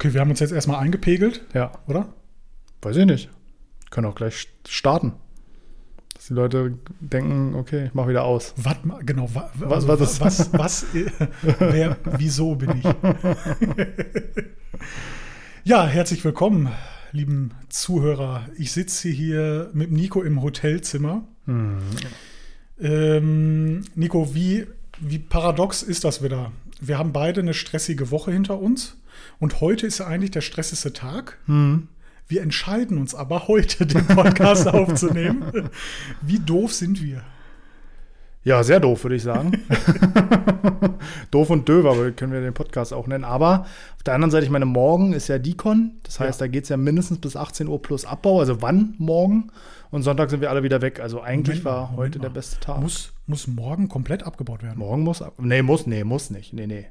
Okay, wir haben uns jetzt erstmal eingepegelt, Ja. oder? Weiß ich nicht. Können auch gleich starten. Dass die Leute denken, okay, ich mach wieder aus. Was, genau, wa, Was- also, was ist- was, was, wer, wieso bin ich? ja, herzlich willkommen, lieben Zuhörer. Ich sitze hier mit Nico im Hotelzimmer. Hm. Ähm, Nico, wie, wie paradox ist das wieder? Wir haben beide eine stressige Woche hinter uns und heute ist ja eigentlich der stressigste Tag. Hm. Wir entscheiden uns aber heute, den Podcast aufzunehmen. Wie doof sind wir? Ja, sehr doof, würde ich sagen. doof und döver aber können wir den Podcast auch nennen. Aber auf der anderen Seite, ich meine, morgen ist ja Dicon. Das heißt, Ja. da geht es ja mindestens bis 18 Uhr plus Abbau. Also wann morgen? Und Sonntag sind wir alle wieder weg. Also eigentlich Moment war Moment heute mal. der beste Tag. Muss, muss morgen komplett abgebaut werden. morgen muss ab. Nee, muss, nee, muss nicht. Nee, nee.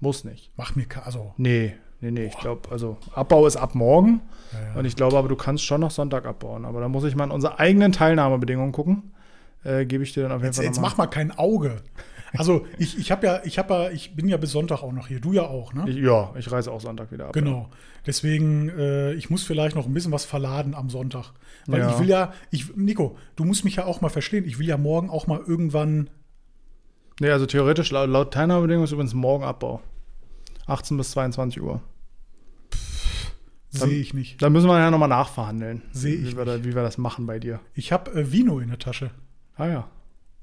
Muss nicht. Macht mir also Nee, nee, nee. Ich glaube, also Abbau ist ab morgen. Ja, ja. Und ich glaube aber, du kannst schon noch Sonntag abbauen. Aber da muss ich mal in unsere eigenen Teilnahmebedingungen gucken. Äh, Gebe ich dir dann auf jeden jetzt, Fall jetzt mach mal kein Auge. Also ich, ich habe ja, ich habe ja, ich bin ja bis Sonntag auch noch hier. Du ja auch, ne? Ich, ja, ich reise auch Sonntag wieder ab. Genau. Deswegen, äh, ich muss vielleicht noch ein bisschen was verladen am Sonntag. Weil Ja. ich will ja, ich, Nico, du musst mich ja auch mal verstehen. Ich will ja morgen auch mal irgendwann. Nee, also theoretisch laut, laut Teilnahmebedingungen ist übrigens morgen Abbau. 18 bis 22 Uhr. Dann- Sehe ich nicht. Da müssen wir ja nochmal nachverhandeln. Seh ich wie wir, da, wie wir das machen bei dir. Ich habe äh, Vino in der Tasche. Ah ja.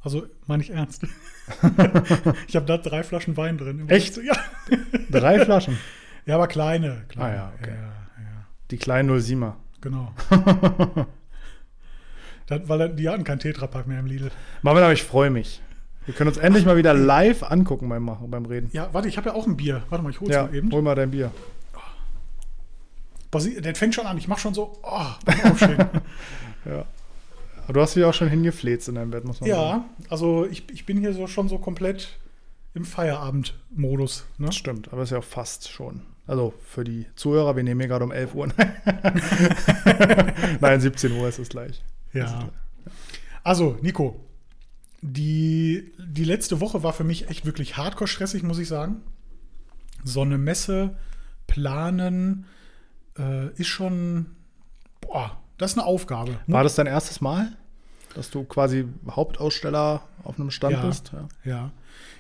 Also meine ich ernst. ich habe da drei Flaschen Wein drin. Echt? Ja. Drei Flaschen. Ja, aber kleine. kleine. Ah ja, okay. ja, ja. Die kleinen 07er. Genau. das, weil die hatten kein Tetrapack mehr im Lidl. Marvin, aber ich freue mich. Wir können uns endlich mal wieder live angucken beim, Machen- beim Reden. Ja, warte, ich habe ja auch ein Bier. Warte mal, ich hol's Ja, mal eben. hol mal dein Bier. Basi- Der fängt schon an. Ich mache schon so, oh. Ja. Aber du hast dich auch schon hingefläzt in deinem Bett, muss man sagen. ja, also ich, ich bin hier so schon so komplett im Feierabend-Modus. Ne? Stimmt, aber ist ja auch fast schon. Also für die Zuhörer, wir nehmen hier gerade um 11 Uhr. Nein, 17 Uhr ist es gleich. Ja. Also, Nico, die, die letzte Woche war für mich echt wirklich hardcore stressig, muss ich sagen. So eine Messe planen äh, ist schon, boah, das ist eine Aufgabe. War das dein erstes Mal, dass du quasi Hauptaussteller auf einem Stand Ja. bist? Ja. Ja.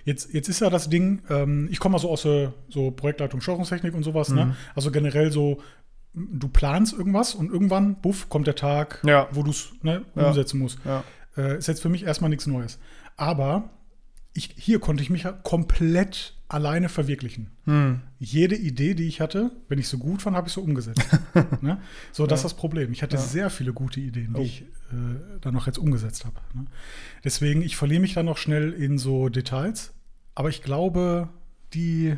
Jetzt, jetzt ist ja das Ding, ähm, ich komme mal so aus der so Projektleitung Steuerungstechnik und sowas, Mhm. ne? Also generell so, du planst irgendwas und irgendwann, buff, kommt der Tag, Ja. wo du es ne, Ja. umsetzen musst. Ja. Äh, ist jetzt für mich erstmal nichts Neues. Aber ich, hier konnte ich mich ja komplett alleine verwirklichen. Hm. Jede Idee, die ich hatte, wenn ich so gut fand, habe ich so umgesetzt. ne? So, das ist das Problem. Ich hatte Ja. sehr viele gute Ideen, die Oh. ich äh, dann noch jetzt umgesetzt habe. Ne? Deswegen, ich verliere mich dann noch schnell in so Details. Aber ich glaube, die,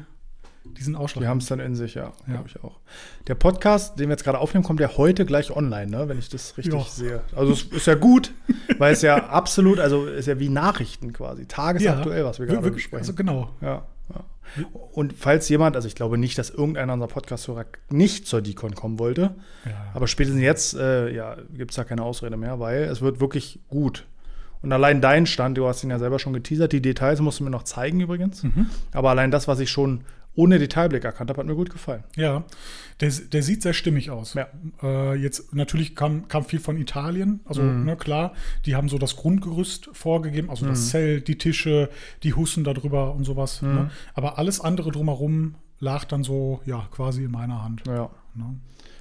die sind Die haben es dann in sich, ja, Ja. glaube ich auch. Der Podcast, den wir jetzt gerade aufnehmen, kommt ja heute gleich online, ne? wenn ich das richtig Ja. sehe. Also es ist ja gut, weil es ja absolut, also ist ja wie Nachrichten quasi, tagesaktuell, was wir gerade wir, besprechen. also genau. Ja, ja. Und falls jemand, also ich glaube nicht, dass irgendeiner unserer Podcast-Hörer nicht zur Decon kommen wollte, Ja. aber spätestens jetzt äh, ja, gibt es da keine Ausrede mehr, weil es wird wirklich gut. Und allein dein Stand, du hast ihn ja selber schon geteasert, die Details musst du mir noch zeigen übrigens. Mhm. Aber allein das, was ich schon ohne Detailblick erkannt habe, hat mir gut gefallen. Ja, der, der sieht sehr stimmig aus. Ja. Äh, jetzt natürlich kam, kam viel von Italien. Also, Mhm. ne, klar, die haben so das Grundgerüst vorgegeben, also Mhm. das Zelt, die Tische, die Hussen da drüber und sowas. Mhm. Ne? Aber alles andere drumherum lag dann so, ja, quasi in meiner Hand. Ja. Ne?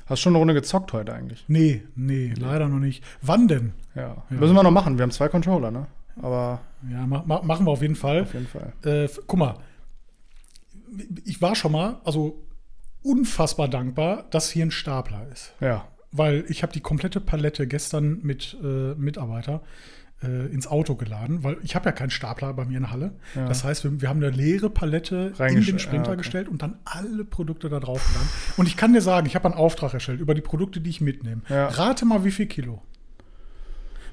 Hast schon eine Runde gezockt heute eigentlich? Nee, nee, leider noch nicht. Wann denn? Ja. Ja. Müssen wir noch machen. Wir haben zwei Controller, ne? Aber Ja, ma ma machen wir auf jeden Fall. auf jeden Fall. Äh, guck mal, ich war schon mal, also unfassbar dankbar, dass hier ein Stapler ist. Ja. weil ich habe die komplette Palette gestern mit äh, Mitarbeiter äh, ins Auto geladen, weil ich habe ja keinen Stapler bei mir in der Halle. Ja. Das heißt, wir, wir haben eine leere Palette in den Sprinter ja, okay. gestellt und dann alle Produkte da drauf geladen. Und ich kann dir sagen, ich habe einen Auftrag erstellt über die Produkte, die ich mitnehme. Ja. Rate mal, wie viel Kilo.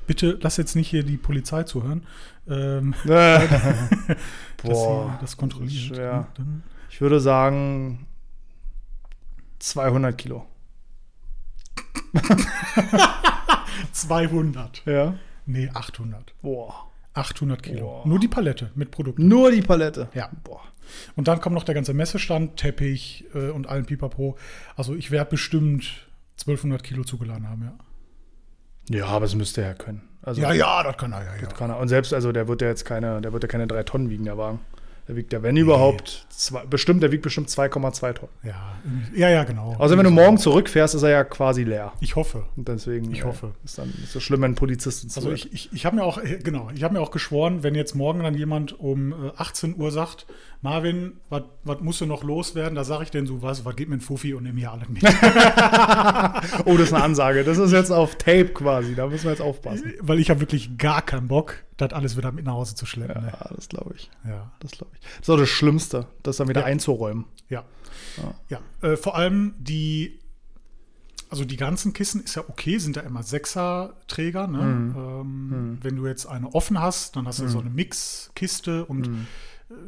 Bitte lass jetzt nicht hier die Polizei zuhören. Ähm, dass sie Boah, das kontrolliert. schwer. Dann- Ich würde sagen 200 Kilo. 200. Ja. Nee, 800. Boah. 800 Kilo. Boah. Nur die Palette mit Produkten. Nur die Palette. Ja. Boah. Und dann kommt noch der ganze Messestand, Teppich äh, und allen Pipapo. Also ich werde bestimmt 1200 Kilo zugeladen haben, ja. Ja, aber das müsste er ja können. Also, Ja, ja, das kann er, ja, ja. Kann er. Und selbst, also der wird ja jetzt keine, der wird ja keine drei Tonnen wiegen, der Wagen. Der wiegt ja, wenn überhaupt, zwei, bestimmt, der wiegt bestimmt 2,2 Tonnen. Ja, ja, ja, genau. Also wenn du morgen zurückfährst, ist er ja quasi leer. Ich hoffe. Und deswegen Ich äh, hoffe. ist dann ist es schlimm, wenn ein Polizist uns Also ich, ich, ich habe mir auch, äh, genau, ich habe mir auch geschworen, wenn jetzt morgen dann jemand um äh, 18 Uhr sagt, Marvin, was musst du noch loswerden? Da sage ich denn so, was, was geht mir ein Fuffi und nimm hier alles mit. Oh, das ist eine Ansage. Das ist jetzt auf Tape quasi. Da müssen wir jetzt aufpassen. Weil ich habe wirklich gar keinen Bock, das alles wieder mit nach Hause zu schleppen. Ja, das glaube ich. Ne? Ja. Das glaube ich. Das ist auch das Schlimmste, das dann wieder Ja. einzuräumen. Ja. Ja. Äh, vor allem die, also die ganzen Kissen ist ja okay, sind ja immer Sechser-Träger. Ne? Ähm, Wenn du jetzt eine offen hast, dann hast du so eine Mix-Kiste und äh,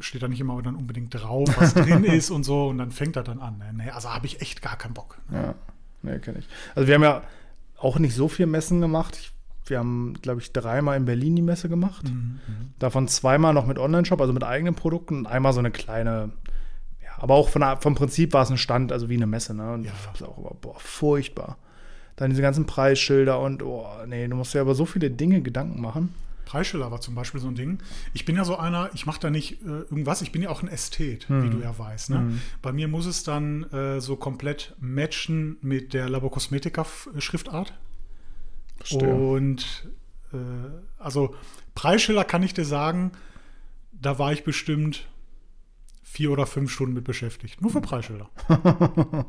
steht da nicht immer dann unbedingt drauf, was drin ist und so. Und dann fängt das dann an. Ne? Also habe ich echt gar keinen Bock. Ja, nee, kenne ich. Also wir haben ja auch nicht so viel Messen gemacht. Ich, wir haben, glaube ich, dreimal in Berlin die Messe gemacht. Davon zweimal noch mit Online-Shop, also mit eigenen Produkten und einmal so eine kleine, ja, aber auch von vom Prinzip war es ein Stand, also wie eine Messe, ne? Und Ja. ich hab's auch immer, boah, furchtbar. Dann diese ganzen Preisschilder und, oh, nee, du musst ja über so viele Dinge Gedanken machen. Preisschiller war zum Beispiel so ein Ding. Ich bin ja so einer, ich mache da nicht äh, irgendwas, ich bin ja auch ein Ästhet, wie du ja weißt. Ne? Bei mir muss es dann äh, so komplett matchen mit der Labor Cosmetica F- Schriftart. Verstehe. Und äh, also Preisschiller kann ich dir sagen, da war ich bestimmt vier oder fünf Stunden mit beschäftigt. Nur für Preisschilder.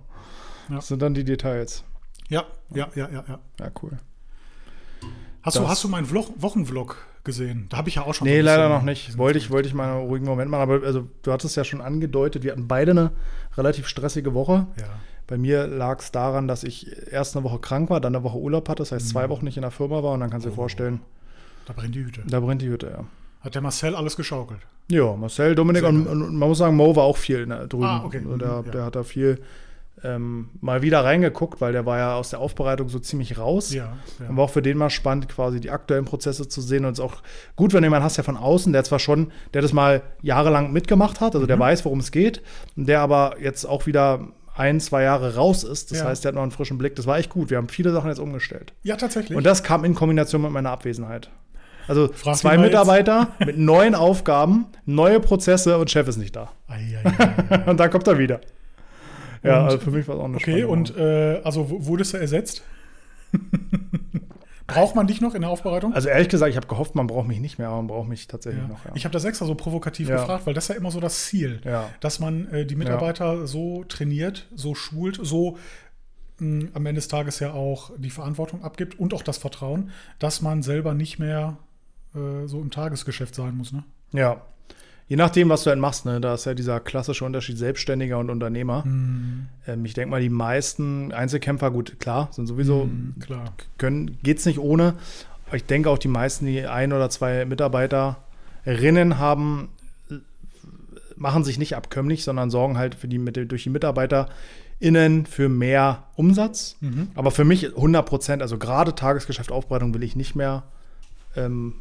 Das sind dann die Details. Ja, ja, ja, ja, ja. Ja, cool. Hast, du, hast du meinen Vlog, Wochenvlog gesehen? Da habe ich ja auch schon. Nee, leider noch nicht. Wollte ich, wollte ich mal einen ruhigen Moment machen, aber also, du hattest ja schon angedeutet, wir hatten beide eine relativ stressige Woche. Ja. Bei mir lag es daran, dass ich erst eine Woche krank war, dann eine Woche Urlaub hatte, das heißt Mhm. zwei Wochen nicht in der Firma war und dann kannst du dir vorstellen, Da brennt die Hüte. da brennt die Hütte, ja. Hat der Marcel alles geschaukelt? Ja, Marcel, Dominik und, und man muss sagen, Mo war auch viel ne, drüben. Ah, okay. Der, Mhm, ja. der hat da viel ähm, mal wieder reingeguckt, weil der war ja aus der Aufbereitung so ziemlich raus. Ja. ja. War auch für den mal spannend, quasi die aktuellen Prozesse zu sehen. Und es ist auch gut, wenn du jemanden hast, der von außen, der zwar schon, der das mal jahrelang mitgemacht hat, also Mhm. der weiß, worum es geht, der aber jetzt auch wieder ein, zwei Jahre raus ist. Das Ja. heißt, der hat noch einen frischen Blick. Das war echt gut. Wir haben viele Sachen jetzt umgestellt. ja, tatsächlich. Und das kam in Kombination mit meiner Abwesenheit. Also Frag zwei Mitarbeiter mit neuen Aufgaben, neue Prozesse und Chef ist nicht da. Ei, ei, ei. Und dann kommt er wieder. Ja, Und- also für mich war es auch eine okay, und äh, also wurdest du ersetzt? Braucht man dich noch in der Aufbereitung? Also ehrlich gesagt, ich habe gehofft, man braucht mich nicht mehr, aber man braucht mich tatsächlich ja. noch. Ja. Ich habe das extra so provokativ Ja. gefragt, weil das ist ja immer so das Ziel, dass man äh, die Mitarbeiter so trainiert, so schult, so mh, am Ende des Tages ja auch die Verantwortung abgibt und auch das Vertrauen, dass man selber nicht mehr äh, so im Tagesgeschäft sein muss. Ne? ja. Je nachdem, was du halt machst, ne, da ist ja dieser klassische Unterschied Selbstständiger und Unternehmer. Mhm. Ähm, ich denke mal, die meisten Einzelkämpfer, gut, klar, sind sowieso, Mhm, klar. können, geht's nicht ohne. Aber ich denke auch, die meisten, die ein oder zwei Mitarbeiterinnen haben, machen sich nicht abkömmlich, sondern sorgen halt für die, mit, durch die MitarbeiterInnen für mehr Umsatz. Mhm. Aber für mich 100 Prozent, also gerade Tagesgeschäft Aufbereitung will ich nicht mehr, ähm,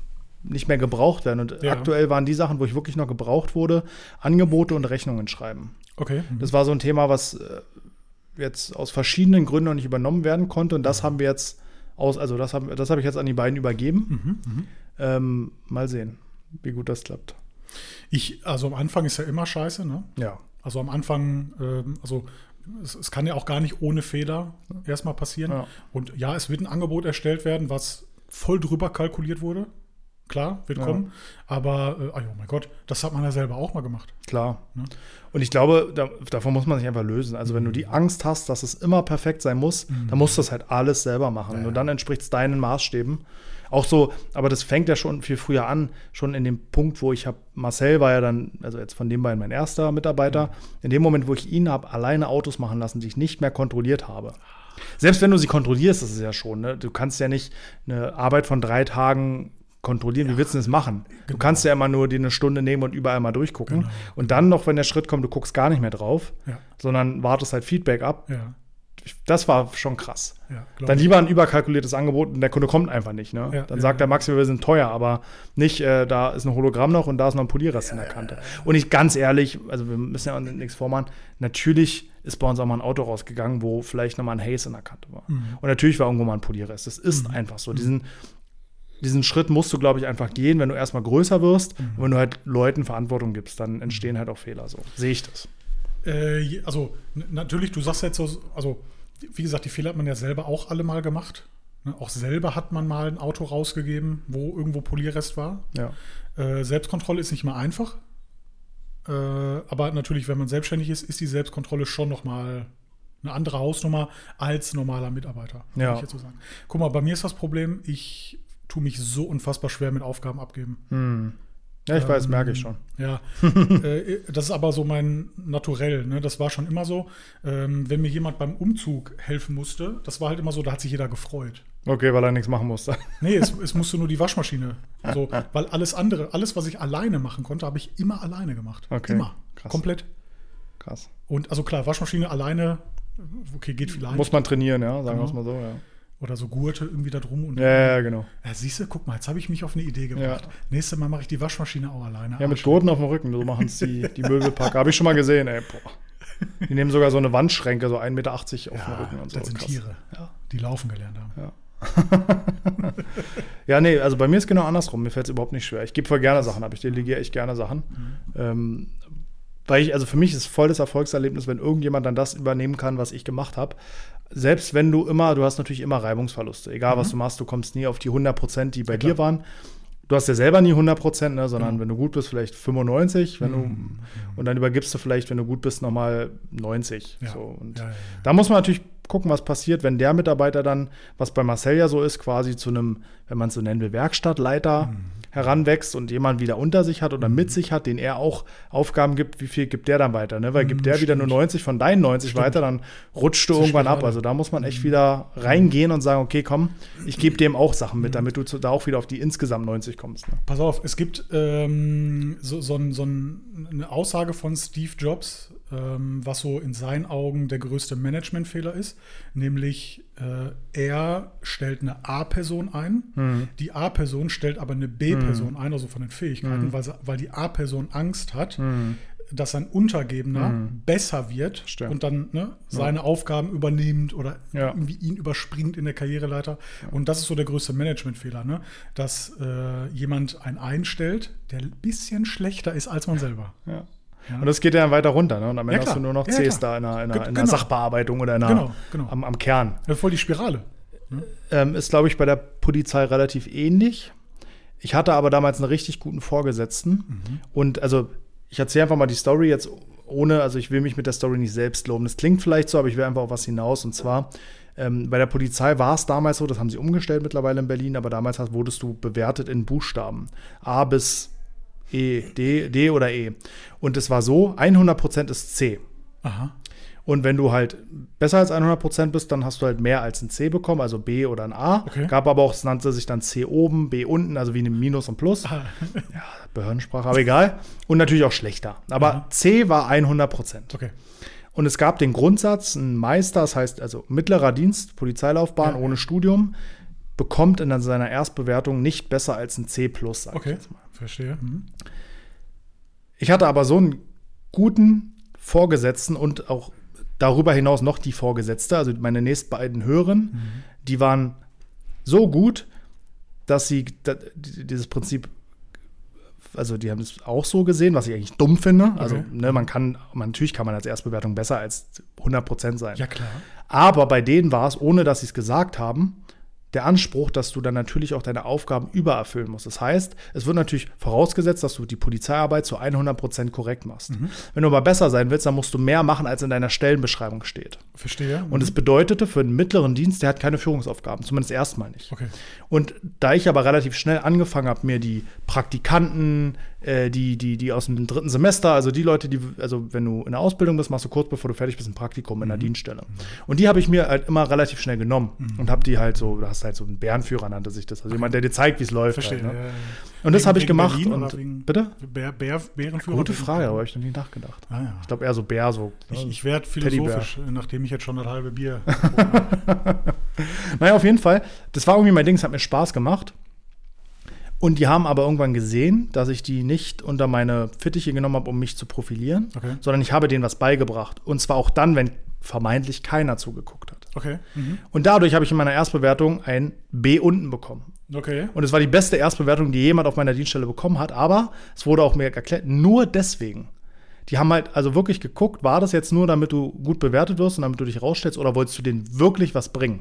nicht mehr gebraucht werden. Und Ja. aktuell waren die Sachen, wo ich wirklich noch gebraucht wurde, Angebote und Rechnungen schreiben. Okay. Mhm. Das war so ein Thema, was äh, jetzt aus verschiedenen Gründen noch nicht übernommen werden konnte. Und das haben wir jetzt aus, also das habe das hab ich jetzt an die beiden übergeben. Mhm, mhm. Ähm, mal sehen, wie gut das klappt. Ich, also am Anfang ist ja immer scheiße, ne? Ja. Also am Anfang, ähm, also es, es kann ja auch gar nicht ohne Fehler erstmal passieren. Ja. Und ja, es wird ein Angebot erstellt werden, was voll drüber kalkuliert wurde. Klar, wird Ja. kommen. Aber, äh, oh mein Gott, das hat man ja selber auch mal gemacht. Klar. Ne? Und ich glaube, da, davon muss man sich einfach lösen. Also, wenn du die Angst hast, dass es immer perfekt sein muss, dann musst du das halt alles selber machen. Ja, Und dann entspricht es deinen Maßstäben. Auch so, aber das fängt ja schon viel früher an, schon in dem Punkt, wo ich habe, Marcel war ja dann, also jetzt von den beiden mein erster Mitarbeiter, in dem Moment, wo ich ihn habe, alleine Autos machen lassen, die ich nicht mehr kontrolliert habe. Selbst wenn du sie kontrollierst, das ist ja schon, ne? du kannst ja nicht eine Arbeit von drei Tagen kontrollieren. Wie willst du das machen? Du kannst ja immer nur dir eine Stunde nehmen und überall mal durchgucken. Genau. Und dann noch, wenn der Schritt kommt, du guckst gar nicht mehr drauf, Ja. sondern wartest halt Feedback ab. Ja. das war schon krass. Ja, Dann lieber ein überkalkuliertes Angebot und der Kunde kommt einfach nicht. Ne? Ja, Dann ja, sagt ja. der Maxi, wir sind teuer, aber nicht, äh, da ist ein Hologramm noch und da ist noch ein Polierrest in der Kante. Und ich ganz ehrlich, also wir müssen ja auch nichts vormachen, natürlich ist bei uns auch mal ein Auto rausgegangen, wo vielleicht nochmal ein Haze in der Kante war. Mhm. Und natürlich war irgendwo mal ein Polierrest. Das ist einfach so. Diesen, diesen Schritt musst du, glaube ich, einfach gehen, wenn du erstmal größer wirst Mhm. und wenn du halt Leuten Verantwortung gibst, dann entstehen halt auch Fehler. So sehe ich das. Äh, also natürlich, du sagst jetzt so, also wie gesagt, die Fehler hat man ja selber auch alle mal gemacht. Ne, Auch selber hat man mal ein Auto rausgegeben, wo irgendwo Polierrest war. Ja. Äh, Selbstkontrolle ist nicht mal einfach. Äh, aber natürlich, wenn man selbstständig ist, ist die Selbstkontrolle schon noch mal eine andere Hausnummer als normaler Mitarbeiter. Ja. Ich jetzt so sagen. Guck mal, bei mir ist das Problem, ich tue mich so unfassbar schwer mit Aufgaben abgeben. Hm. Ja, ich weiß, Ähm, merke ich schon. Ja, äh, das ist aber so mein Naturell. Ne? Das war schon immer so. Ähm, wenn mir jemand beim Umzug helfen musste, das war halt immer so, da hat sich jeder gefreut. Okay, weil er nichts machen musste. Nee, es, es musste nur die Waschmaschine. So, weil alles andere, alles, was ich alleine machen konnte, habe ich immer alleine gemacht. Okay, Immer. krass. Komplett. Krass. Und also klar, Waschmaschine alleine, okay, geht vielleicht. Muss man trainieren, ja, sagen wir es Genau. mal so, ja. Oder so Gurte irgendwie da drum. Und Ja, ja, genau. Ja, siehst du, guck mal, jetzt habe ich mich auf eine Idee gebracht. Ja. Nächstes Mal mache ich die Waschmaschine auch alleine. Ja, mit. Gurten auf dem Rücken, so machen es die, die Möbelpacker. Habe ich schon mal gesehen, ey. Boah. Die nehmen sogar so eine Wandschränke, so 1,80 Meter auf dem Ja, Rücken und so. das sind Krass. Tiere, Ja. die laufen gelernt haben. Ja. ja, nee, also bei mir ist genau andersrum. Mir fällt es überhaupt nicht schwer. Ich gebe voll gerne Sachen ab. Ich delegiere echt gerne Sachen. Ähm, weil ich, also für mich ist es voll das Erfolgserlebnis, wenn irgendjemand dann das übernehmen kann, was ich gemacht habe. Selbst wenn du immer, du hast natürlich immer Reibungsverluste. Egal, was du machst, du kommst nie auf die 100 Prozent, die bei klar. dir waren. Du hast ja selber nie 100 Prozent, ne, sondern Genau. wenn du gut bist, vielleicht 95. Wenn Mhm. du, und dann übergibst du vielleicht, wenn du gut bist, nochmal 90. Ja. So, und Ja, ja, ja. da muss man natürlich gucken, was passiert, wenn der Mitarbeiter dann, was bei Marcel ja so ist, quasi zu einem, wenn man es so nennen will, Werkstattleiter Mhm. Heranwächst und jemand wieder unter sich hat oder mit sich hat, den er auch Aufgaben gibt, wie viel gibt der dann weiter? Ne? Weil Mhm, gibt der wieder nur stimmt. 90 von deinen 90 Stimmt. weiter, dann rutscht du Zur irgendwann ab. Also da muss man Mhm. echt wieder reingehen und sagen, okay, komm, ich gebe dem auch Sachen mit, damit du da auch wieder auf die insgesamt 90 kommst. Ne? Pass auf, es gibt ähm, so, so, so ein, eine Aussage von Steve Jobs, was so in seinen Augen der größte Managementfehler ist, nämlich äh, er stellt eine A-Person ein, Mhm. die A-Person stellt aber eine B-Person ein, also von den Fähigkeiten, weil, sie, weil die A-Person Angst hat, dass ein Untergebener besser wird Stimmt. und dann ne, seine Aufgaben übernimmt oder Ja. irgendwie ihn überspringt in der Karriereleiter. Und das ist so der größte Managementfehler, ne? dass äh, jemand einen einstellt, der ein bisschen schlechter ist als man selber. Ja. Ja. Und das geht ja dann weiter runter. Ne? Und am Ende klar. hast du nur noch Ja, Cs da in einer, in einer, in einer genau. Sachbearbeitung oder in einer, Genau, genau. Am, am Kern. Voll die Spirale. Ähm, ist, glaube ich, bei der Polizei relativ ähnlich. Ich hatte aber damals einen richtig guten Vorgesetzten. Und also, ich erzähle einfach mal die Story jetzt ohne, also ich will mich mit der Story nicht selbst loben. Das klingt vielleicht so, aber ich will einfach auf was hinaus. Und zwar, ähm, bei der Polizei war es damals so, das haben sie umgestellt mittlerweile in Berlin, aber damals hast, wurdest du bewertet in Buchstaben. A bis E, D, D oder E. Und es war so, 100% ist C. Aha. Und wenn du halt besser als 100% bist, dann hast du halt mehr als ein C bekommen, also B oder ein A. Okay. Gab aber auch, es nannte sich dann C oben, B unten, also wie ein Minus und Plus. Ah, Ja, Behördensprache, aber egal. Und natürlich auch schlechter. Aber Aha. C war 100%. Okay. Und es gab den Grundsatz, ein Meister, das heißt also mittlerer Dienst, Polizeilaufbahn Ja. ohne Studium, bekommt in seiner Erstbewertung nicht besser als ein C plus, sag ich Okay. jetzt mal. Verstehe. Mhm. Ich hatte aber so einen guten Vorgesetzten und auch darüber hinaus noch die Vorgesetzte, also meine nächst beiden Höheren, die waren so gut, dass sie dieses Prinzip, also die haben es auch so gesehen, was ich eigentlich dumm finde. Also Okay. ne, man kann, man, natürlich kann man als Erstbewertung besser als 100% sein. Ja, klar. Aber bei denen war es, ohne dass sie es gesagt haben, der Anspruch, dass du dann natürlich auch deine Aufgaben übererfüllen musst. Das heißt, es wird natürlich vorausgesetzt, dass du die Polizeiarbeit zu 100% korrekt machst. Wenn du aber besser sein willst, dann musst du mehr machen, als in deiner Stellenbeschreibung steht. Verstehe. Und es bedeutete für einen mittleren Dienst, der hat keine Führungsaufgaben, zumindest erstmal nicht. Okay. Und da ich aber relativ schnell angefangen habe, mir die Praktikanten, äh, die, die, die aus dem dritten Semester, also die Leute, die, also wenn du in der Ausbildung bist, machst du kurz bevor du fertig bist ein Praktikum in der Dienststelle. Und die habe ich mir halt immer relativ schnell genommen und habe die halt so, du hast halt so einen Bärenführer, nannte sich das. Also jemand, der dir zeigt, wie es läuft. Verstehe. Halt, ne? ja, ja. Und das habe ich gemacht. Berlin Und, bitte? Bär, Bär, Bärenführer? Gute Frage, habe ich noch nie nachgedacht. Ah, ja. Ich glaube eher so Bär, so. ne? Ich, ich werde philosophisch, nachdem ich jetzt schon das halbe Bier habe. Naja, auf jeden Fall. Das war irgendwie mein Ding, es hat mir Spaß gemacht. Und die haben aber irgendwann gesehen, dass ich die nicht unter meine Fittiche genommen habe, um mich zu profilieren, Okay. sondern ich habe denen was beigebracht. Und zwar auch dann, wenn vermeintlich keiner zugeguckt hat. Okay. Mhm. Und dadurch habe ich in meiner Erstbewertung ein B unten bekommen. Okay. Und es war die beste Erstbewertung, die jemand auf meiner Dienststelle bekommen hat. Aber es wurde auch mir erklärt, nur deswegen. Die haben halt also wirklich geguckt, war das jetzt nur, damit du gut bewertet wirst und damit du dich rausstellst, oder wolltest du denen wirklich was bringen?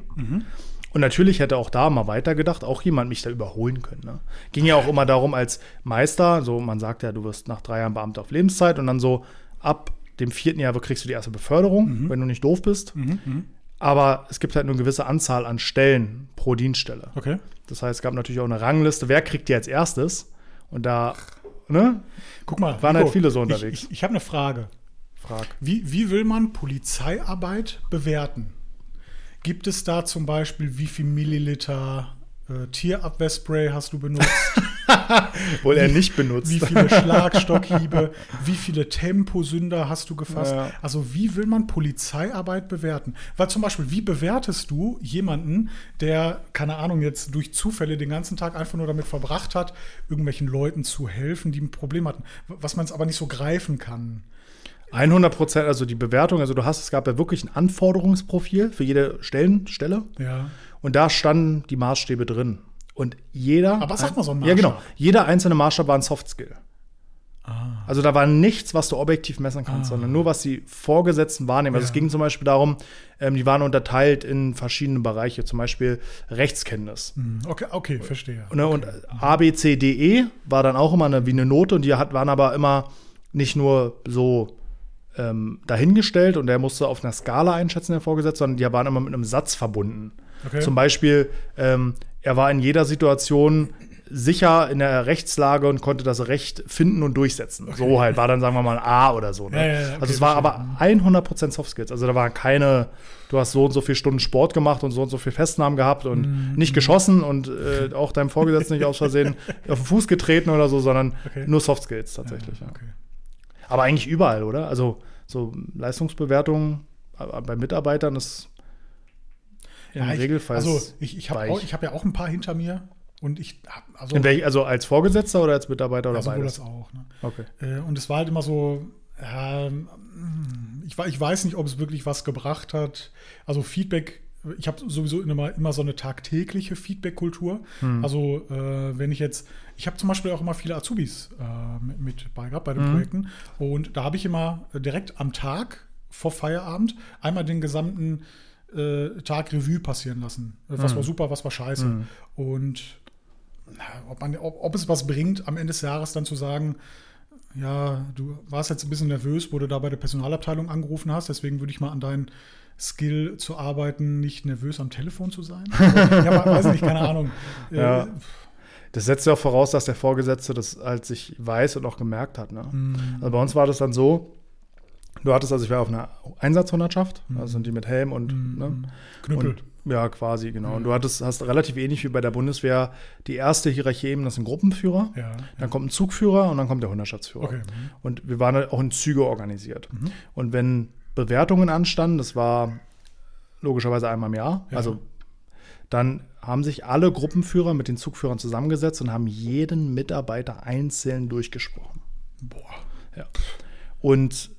Und natürlich hätte auch da mal weitergedacht, auch jemand mich da überholen können. Ne? Ging ja auch immer darum, als Meister, so man sagt ja, du wirst nach drei Jahren Beamter auf Lebenszeit und dann so ab dem vierten Jahr kriegst du die erste Beförderung, wenn du nicht doof bist. Aber es gibt halt nur eine gewisse Anzahl an Stellen pro Dienststelle. Okay. Das heißt, es gab natürlich auch eine Rangliste, wer kriegt die als erstes? Und da, ne? Guck mal. Waren halt viele so ich- unterwegs. Ich, ich, habe eine Frage. Frag. Wie, wie will man Polizeiarbeit bewerten? Gibt es da zum Beispiel, wie viel Milliliter äh, Tierabwehrspray hast du benutzt? Wohl er nicht benutzt. wie viele Schlagstockhiebe? wie viele Temposünder hast du gefasst? Ja. Also wie will man Polizeiarbeit bewerten? Weil zum Beispiel, wie bewertest du jemanden, der, keine Ahnung, jetzt durch Zufälle den ganzen Tag einfach nur damit verbracht hat, irgendwelchen Leuten zu helfen, die ein Problem hatten, was man es aber nicht so greifen kann? 100 Prozent, also die Bewertung, also du hast, es gab ja wirklich ein Anforderungsprofil für jede Stellen, Stelle Ja. und da standen die Maßstäbe drin. Und jeder. Aber sag mal so einen Ja, genau. Maßstab. Jeder einzelne Maßstab war ein Softskill. Ah. Also da war nichts, was du objektiv messen kannst, sondern nur, was die Vorgesetzten wahrnehmen. Also Ja. es ging zum Beispiel darum, ähm, die waren unterteilt in verschiedene Bereiche, zum Beispiel Rechtskenntnis. Hm, Okay, okay, verstehe. Ne, und A, B, C, D, E war dann auch immer eine, wie eine Note und die hat, waren aber immer nicht nur so ähm, dahingestellt und der musste auf einer Skala einschätzen, der Vorgesetzte, sondern die waren immer mit einem Satz verbunden. Okay. Zum Beispiel, ähm, er war in jeder Situation sicher in der Rechtslage und konnte das Recht finden und durchsetzen. So halt, war dann, sagen wir mal, ein A oder so. Ne? Ja, ja, okay, also es war aber 100% Soft Skills. Also da war keine, du hast so und so viele Stunden Sport gemacht und so und so viel Festnahmen gehabt und Mhm. nicht geschossen und äh, auch deinem Vorgesetzten nicht aus Versehen auf den Fuß getreten oder so, sondern Okay. nur Soft Skills tatsächlich. Ja, Okay. Aber eigentlich überall, oder? Also so Leistungsbewertungen äh, bei Mitarbeitern ist im Ja, ich, Regelfall also ich, ich habe hab ja auch ein paar hinter mir und ich also welch, also als Vorgesetzter oder als Mitarbeiter oder ja, sowohl beides? das auch. Ne? Okay. Äh, und es war halt immer so, ähm, ich, ich weiß nicht, ob es wirklich was gebracht hat. Also Feedback, ich habe sowieso immer, immer so eine tagtägliche Feedback-Kultur. Hm. Also äh, wenn ich jetzt, ich habe zum Beispiel auch immer viele Azubis äh, mit, mit bei gehabt bei den Projekten und da habe ich immer direkt am Tag vor Feierabend einmal den gesamten äh, Tag Revue passieren lassen. Äh. Was war super, was war scheiße. Und na, ob, man, ob, ob es was bringt, am Ende des Jahres dann zu sagen, ja, du warst jetzt ein bisschen nervös, wo du da bei der Personalabteilung angerufen hast, deswegen würde ich mal an deinen Skill zu arbeiten, nicht nervös am Telefon zu sein. Ja, weiß nicht, keine Ahnung. Ja. Das setzt ja auch voraus, dass der Vorgesetzte das halt sich weiß und auch gemerkt hat. Ne? Also bei uns war das dann so, du hattest, also ich war auf einer Einsatzhundertschaft, also sind die mit Helm und, ne? Knüppel. und ja, quasi, genau. Und du hattest, hast relativ ähnlich wie bei der Bundeswehr die erste Hierarchie eben, das ist ein Gruppenführer. ja. Dann kommt ein Zugführer und dann kommt der Hundertschaftsführer. Okay. Mhm. Und wir waren halt auch in Züge organisiert. Und wenn Bewertungen anstanden, das war logischerweise einmal im Jahr, Ja. also dann haben sich alle Gruppenführer mit den Zugführern zusammengesetzt und haben jeden Mitarbeiter einzeln durchgesprochen. Boah. Ja. Und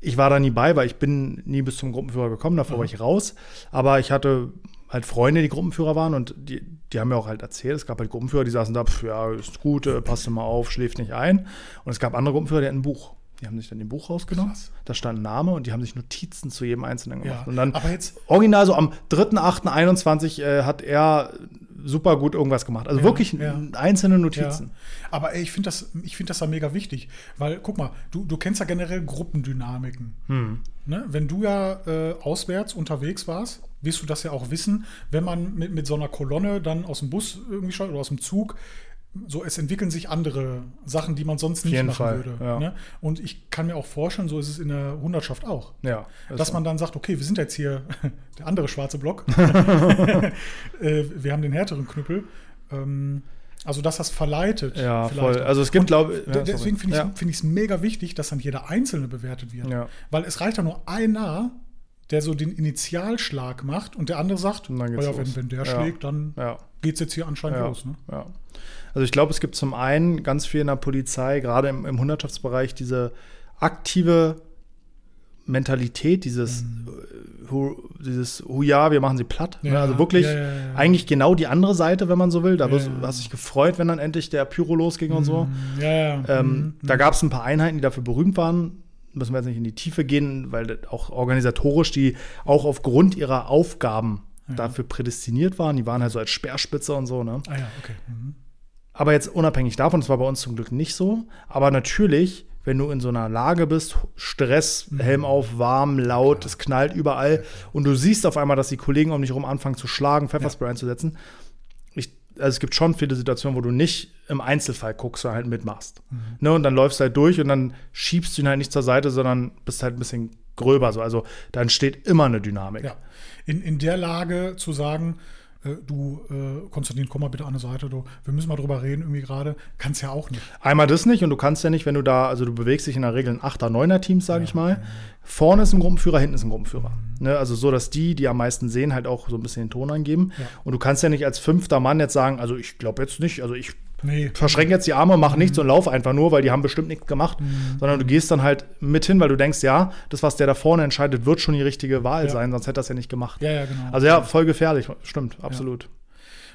ich war da nie bei, weil ich bin nie bis zum Gruppenführer gekommen, davor war ich raus. Aber ich hatte halt Freunde, die Gruppenführer waren und die, die haben mir auch halt erzählt, es gab halt Gruppenführer, die saßen da, pf, ja, ist gut, äh, passt mal auf, schläft nicht ein. Und es gab andere Gruppenführer, die hatten ein Buch. Die haben sich dann den Buch rausgenommen, Krass. da stand ein Name und die haben sich Notizen zu jedem Einzelnen gemacht. Ja, Und dann aber jetzt- original so am 3.8.21 äh, hat er super gut irgendwas gemacht. Also Ja, wirklich ja. einzelne. Notizen. Aber ey, ich finde das, ich find das ja mega wichtig, weil guck mal, du, du kennst ja generell Gruppendynamiken. Ne? Wenn du ja äh, auswärts unterwegs warst, wirst du das ja auch wissen, wenn man mit, mit so einer Kolonne dann aus dem Bus irgendwie schaut oder aus dem Zug, so es entwickeln sich andere Sachen, die man sonst nicht machen Fall, würde. ja. Ne? Und ich kann mir auch vorstellen, so ist es in der Hundertschaft auch. Ja. Dass ist man dann sagt, okay, wir sind jetzt hier der andere schwarze Block. äh, wir haben den härteren Knüppel. Ähm, also, dass das verleitet. so. ja, vielleicht voll. Also es gibt, glaube ich. de- deswegen finde ich ja. es mega wichtig, dass dann jeder Einzelne bewertet wird. Ja. Weil es reicht ja nur einer, der so den Initialschlag macht und der andere sagt, oh ja, wenn, wenn der Ja. schlägt, dann ja. Geht es jetzt hier anscheinend Ja, los. Ne? ja. Also ich glaube, es gibt zum einen ganz viel in der Polizei, gerade im, im Hundertschaftsbereich, diese aktive Mentalität, dieses, äh, hu, dieses, oh ja, wir machen sie platt. ne? Ja, Also wirklich ja, eigentlich genau die andere Seite, wenn man so will. Da Ja, wirst- hast du dich gefreut, wenn dann endlich der Pyro losging und so. Ja. Ähm, Mhm. Da gab es ein paar Einheiten, die dafür berühmt waren. Müssen wir jetzt nicht in die Tiefe gehen, weil auch organisatorisch die auch aufgrund ihrer Aufgaben dafür prädestiniert waren. Die waren halt so als Speerspitze und so. Ne? Ah ja, okay. Mhm. Aber jetzt unabhängig davon, das war bei uns zum Glück nicht so. Aber natürlich, wenn du in so einer Lage bist, Stress, Mhm. Helm auf, warm, laut, es knallt überall und du siehst auf einmal, dass die Kollegen um dich herum anfangen zu schlagen, Pfefferspray einzusetzen. Ich, also es gibt schon viele Situationen, wo du nicht im Einzelfall guckst, sondern halt mitmachst. Mhm. Ne, und dann läufst du halt durch und dann schiebst du ihn halt nicht zur Seite, sondern bist halt ein bisschen gröber. So. Also da entsteht immer eine Dynamik. Ja. In, in der Lage zu sagen, äh, du, äh, Konstantin, komm mal bitte an die Seite, du, wir müssen mal drüber reden, irgendwie gerade, kannst ja auch nicht. Einmal das nicht und du kannst ja nicht, wenn du da, also du bewegst dich in der Regel in 8er, 9er Teams, sage ich mal. Vorne ist ein Gruppenführer, hinten ist ein Gruppenführer. Ne, also so, dass die, die am meisten sehen, halt auch so ein bisschen den Ton angeben. Ja. Und du kannst ja nicht als fünfter Mann jetzt sagen, also ich glaube jetzt nicht, also ich Nee. verschränke jetzt die Arme, mache nichts und lauf einfach nur, weil die haben bestimmt nichts gemacht. Sondern du gehst dann halt mit hin, weil du denkst, ja, das, was der da vorne entscheidet, wird schon die richtige Wahl Ja. sein, sonst hätte er es ja nicht gemacht. Ja, ja, genau. Also ja, voll gefährlich, stimmt, absolut.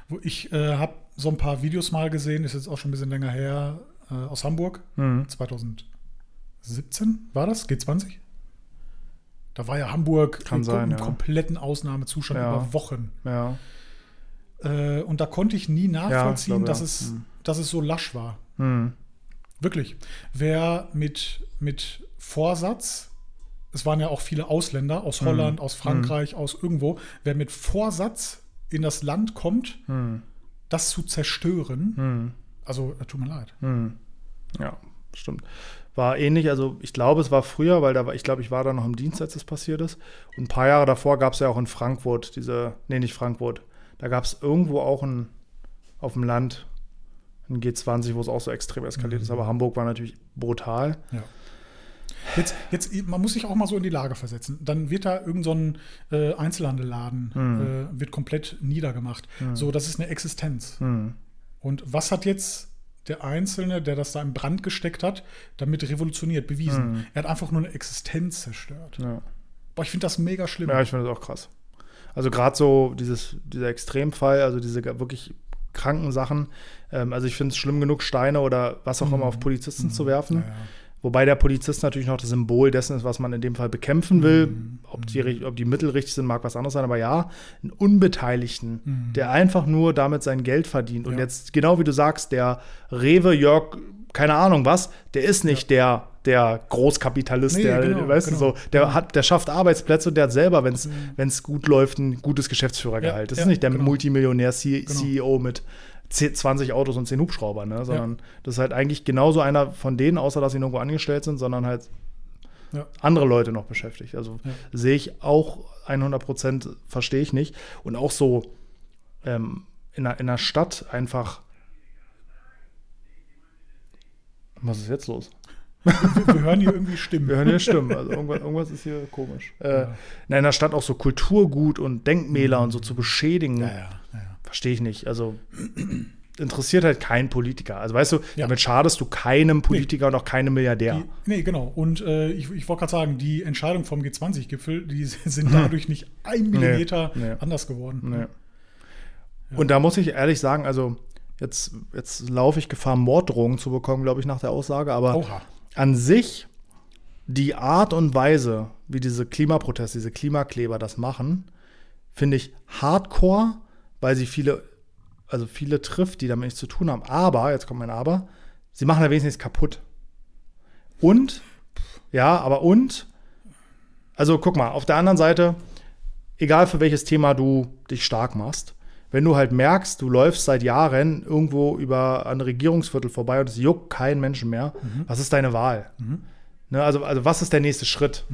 Wo Ich äh, habe so ein paar Videos mal gesehen, ist jetzt auch schon ein bisschen länger her, äh, aus Hamburg. Mhm. 2017 war das? G20? Da war ja Hamburg Kann im, sein, im ja. kompletten Ausnahmezustand Ja. über Wochen. Ja. Äh, und da konnte ich nie nachvollziehen, glaub, ja. dass, es, Mhm. Dass es so lasch war. Hm. Wirklich. Wer mit, mit Vorsatz, es waren ja auch viele Ausländer aus Mhm. Holland, aus Frankreich, aus irgendwo, wer mit Vorsatz in das Land kommt, Hm. das zu zerstören, Hm. also äh, tut mir leid. Hm. Ja, stimmt. War ähnlich, also ich glaube, es war früher, weil da war, ich glaube, ich war da noch im Dienst, als das passiert ist. Und ein paar Jahre davor gab es ja auch in Frankfurt diese, nee, nicht Frankfurt, da gab es irgendwo auch ein, auf dem Land ein G20, wo es auch so extrem eskaliert ist. Aber Hamburg war natürlich brutal. Ja. Jetzt, jetzt, man muss sich auch mal so in die Lage versetzen. Dann wird da irgendein so ein, äh, Einzelhandelladen Hm. äh, wird komplett niedergemacht. So, das ist eine Existenz. Hm. Und was hat jetzt der Einzelne, der das da in Brand gesteckt hat, damit revolutioniert, bewiesen? Mhm. Er hat einfach nur eine Existenz zerstört. Ja. Boah, ich finde das mega schlimm. Ja, ich finde das auch krass. Also gerade so dieses, dieser Extremfall, also diese wirklich kranken Sachen. Ähm, also ich finde es schlimm genug, Steine oder was auch immer auf Polizisten zu werfen. Ja, ja. Wobei der Polizist natürlich noch das Symbol dessen ist, was man in dem Fall bekämpfen will. Mhm. Ob, die, ob die Mittel richtig sind, mag was anderes sein. Aber ja, einen Unbeteiligten, Mhm. der einfach nur damit sein Geld verdient. Und Ja. jetzt, genau wie du sagst, der Rewe, Jörg, keine Ahnung was, der ist nicht der, der Großkapitalist, Nee, der, genau, weißt genau. du so, der hat, der schafft Arbeitsplätze und der hat selber, wenn es gut läuft, ein gutes Geschäftsführergehalt. das ja, ist nicht der genau. Multimillionär C Genau. CEO mit 10, 20 Autos und 10 Hubschrauber, ne? sondern das ist halt eigentlich genauso einer von denen, außer dass sie nirgendwo angestellt sind, sondern halt Ja. andere Leute noch beschäftigt. Also Ja. sehe ich auch 100 Prozent, verstehe ich nicht. Und auch so ähm, in, einer, in einer Stadt einfach. Was ist jetzt los? Wir, wir hören hier irgendwie Stimmen. Wir hören hier Stimmen. Also irgendwas, irgendwas ist hier komisch. Äh, Ja. In einer Stadt auch so Kulturgut und Denkmäler und so zu beschädigen, Ja, ja, verstehe ich nicht. Also interessiert halt kein Politiker. Also weißt du, damit schadest du keinem Politiker und auch keinem Milliardär. Die, nee, genau. Und äh, ich, ich wollte gerade sagen, die Entscheidung vom G20-Gipfel, die sind dadurch nicht ein Millimeter nee. anders geworden. Nee. Und da muss ich ehrlich sagen, also jetzt, jetzt laufe ich Gefahr, Morddrohungen zu bekommen, glaube ich, nach der Aussage. Aber Oha. an sich die Art und Weise, wie diese Klimaproteste, diese Klimakleber das machen, finde ich hardcore, weil sie viele, also viele trifft, die damit nichts zu tun haben. Aber, jetzt kommt mein Aber, sie machen da wenigstens nichts kaputt. Und, ja, aber und, also guck mal, auf der anderen Seite, egal für welches Thema du dich stark machst, wenn du halt merkst, du läufst seit Jahren irgendwo über ein Regierungsviertel vorbei und es juckt keinen Menschen mehr, was ist deine Wahl? Ne, also, also was ist der nächste Schritt?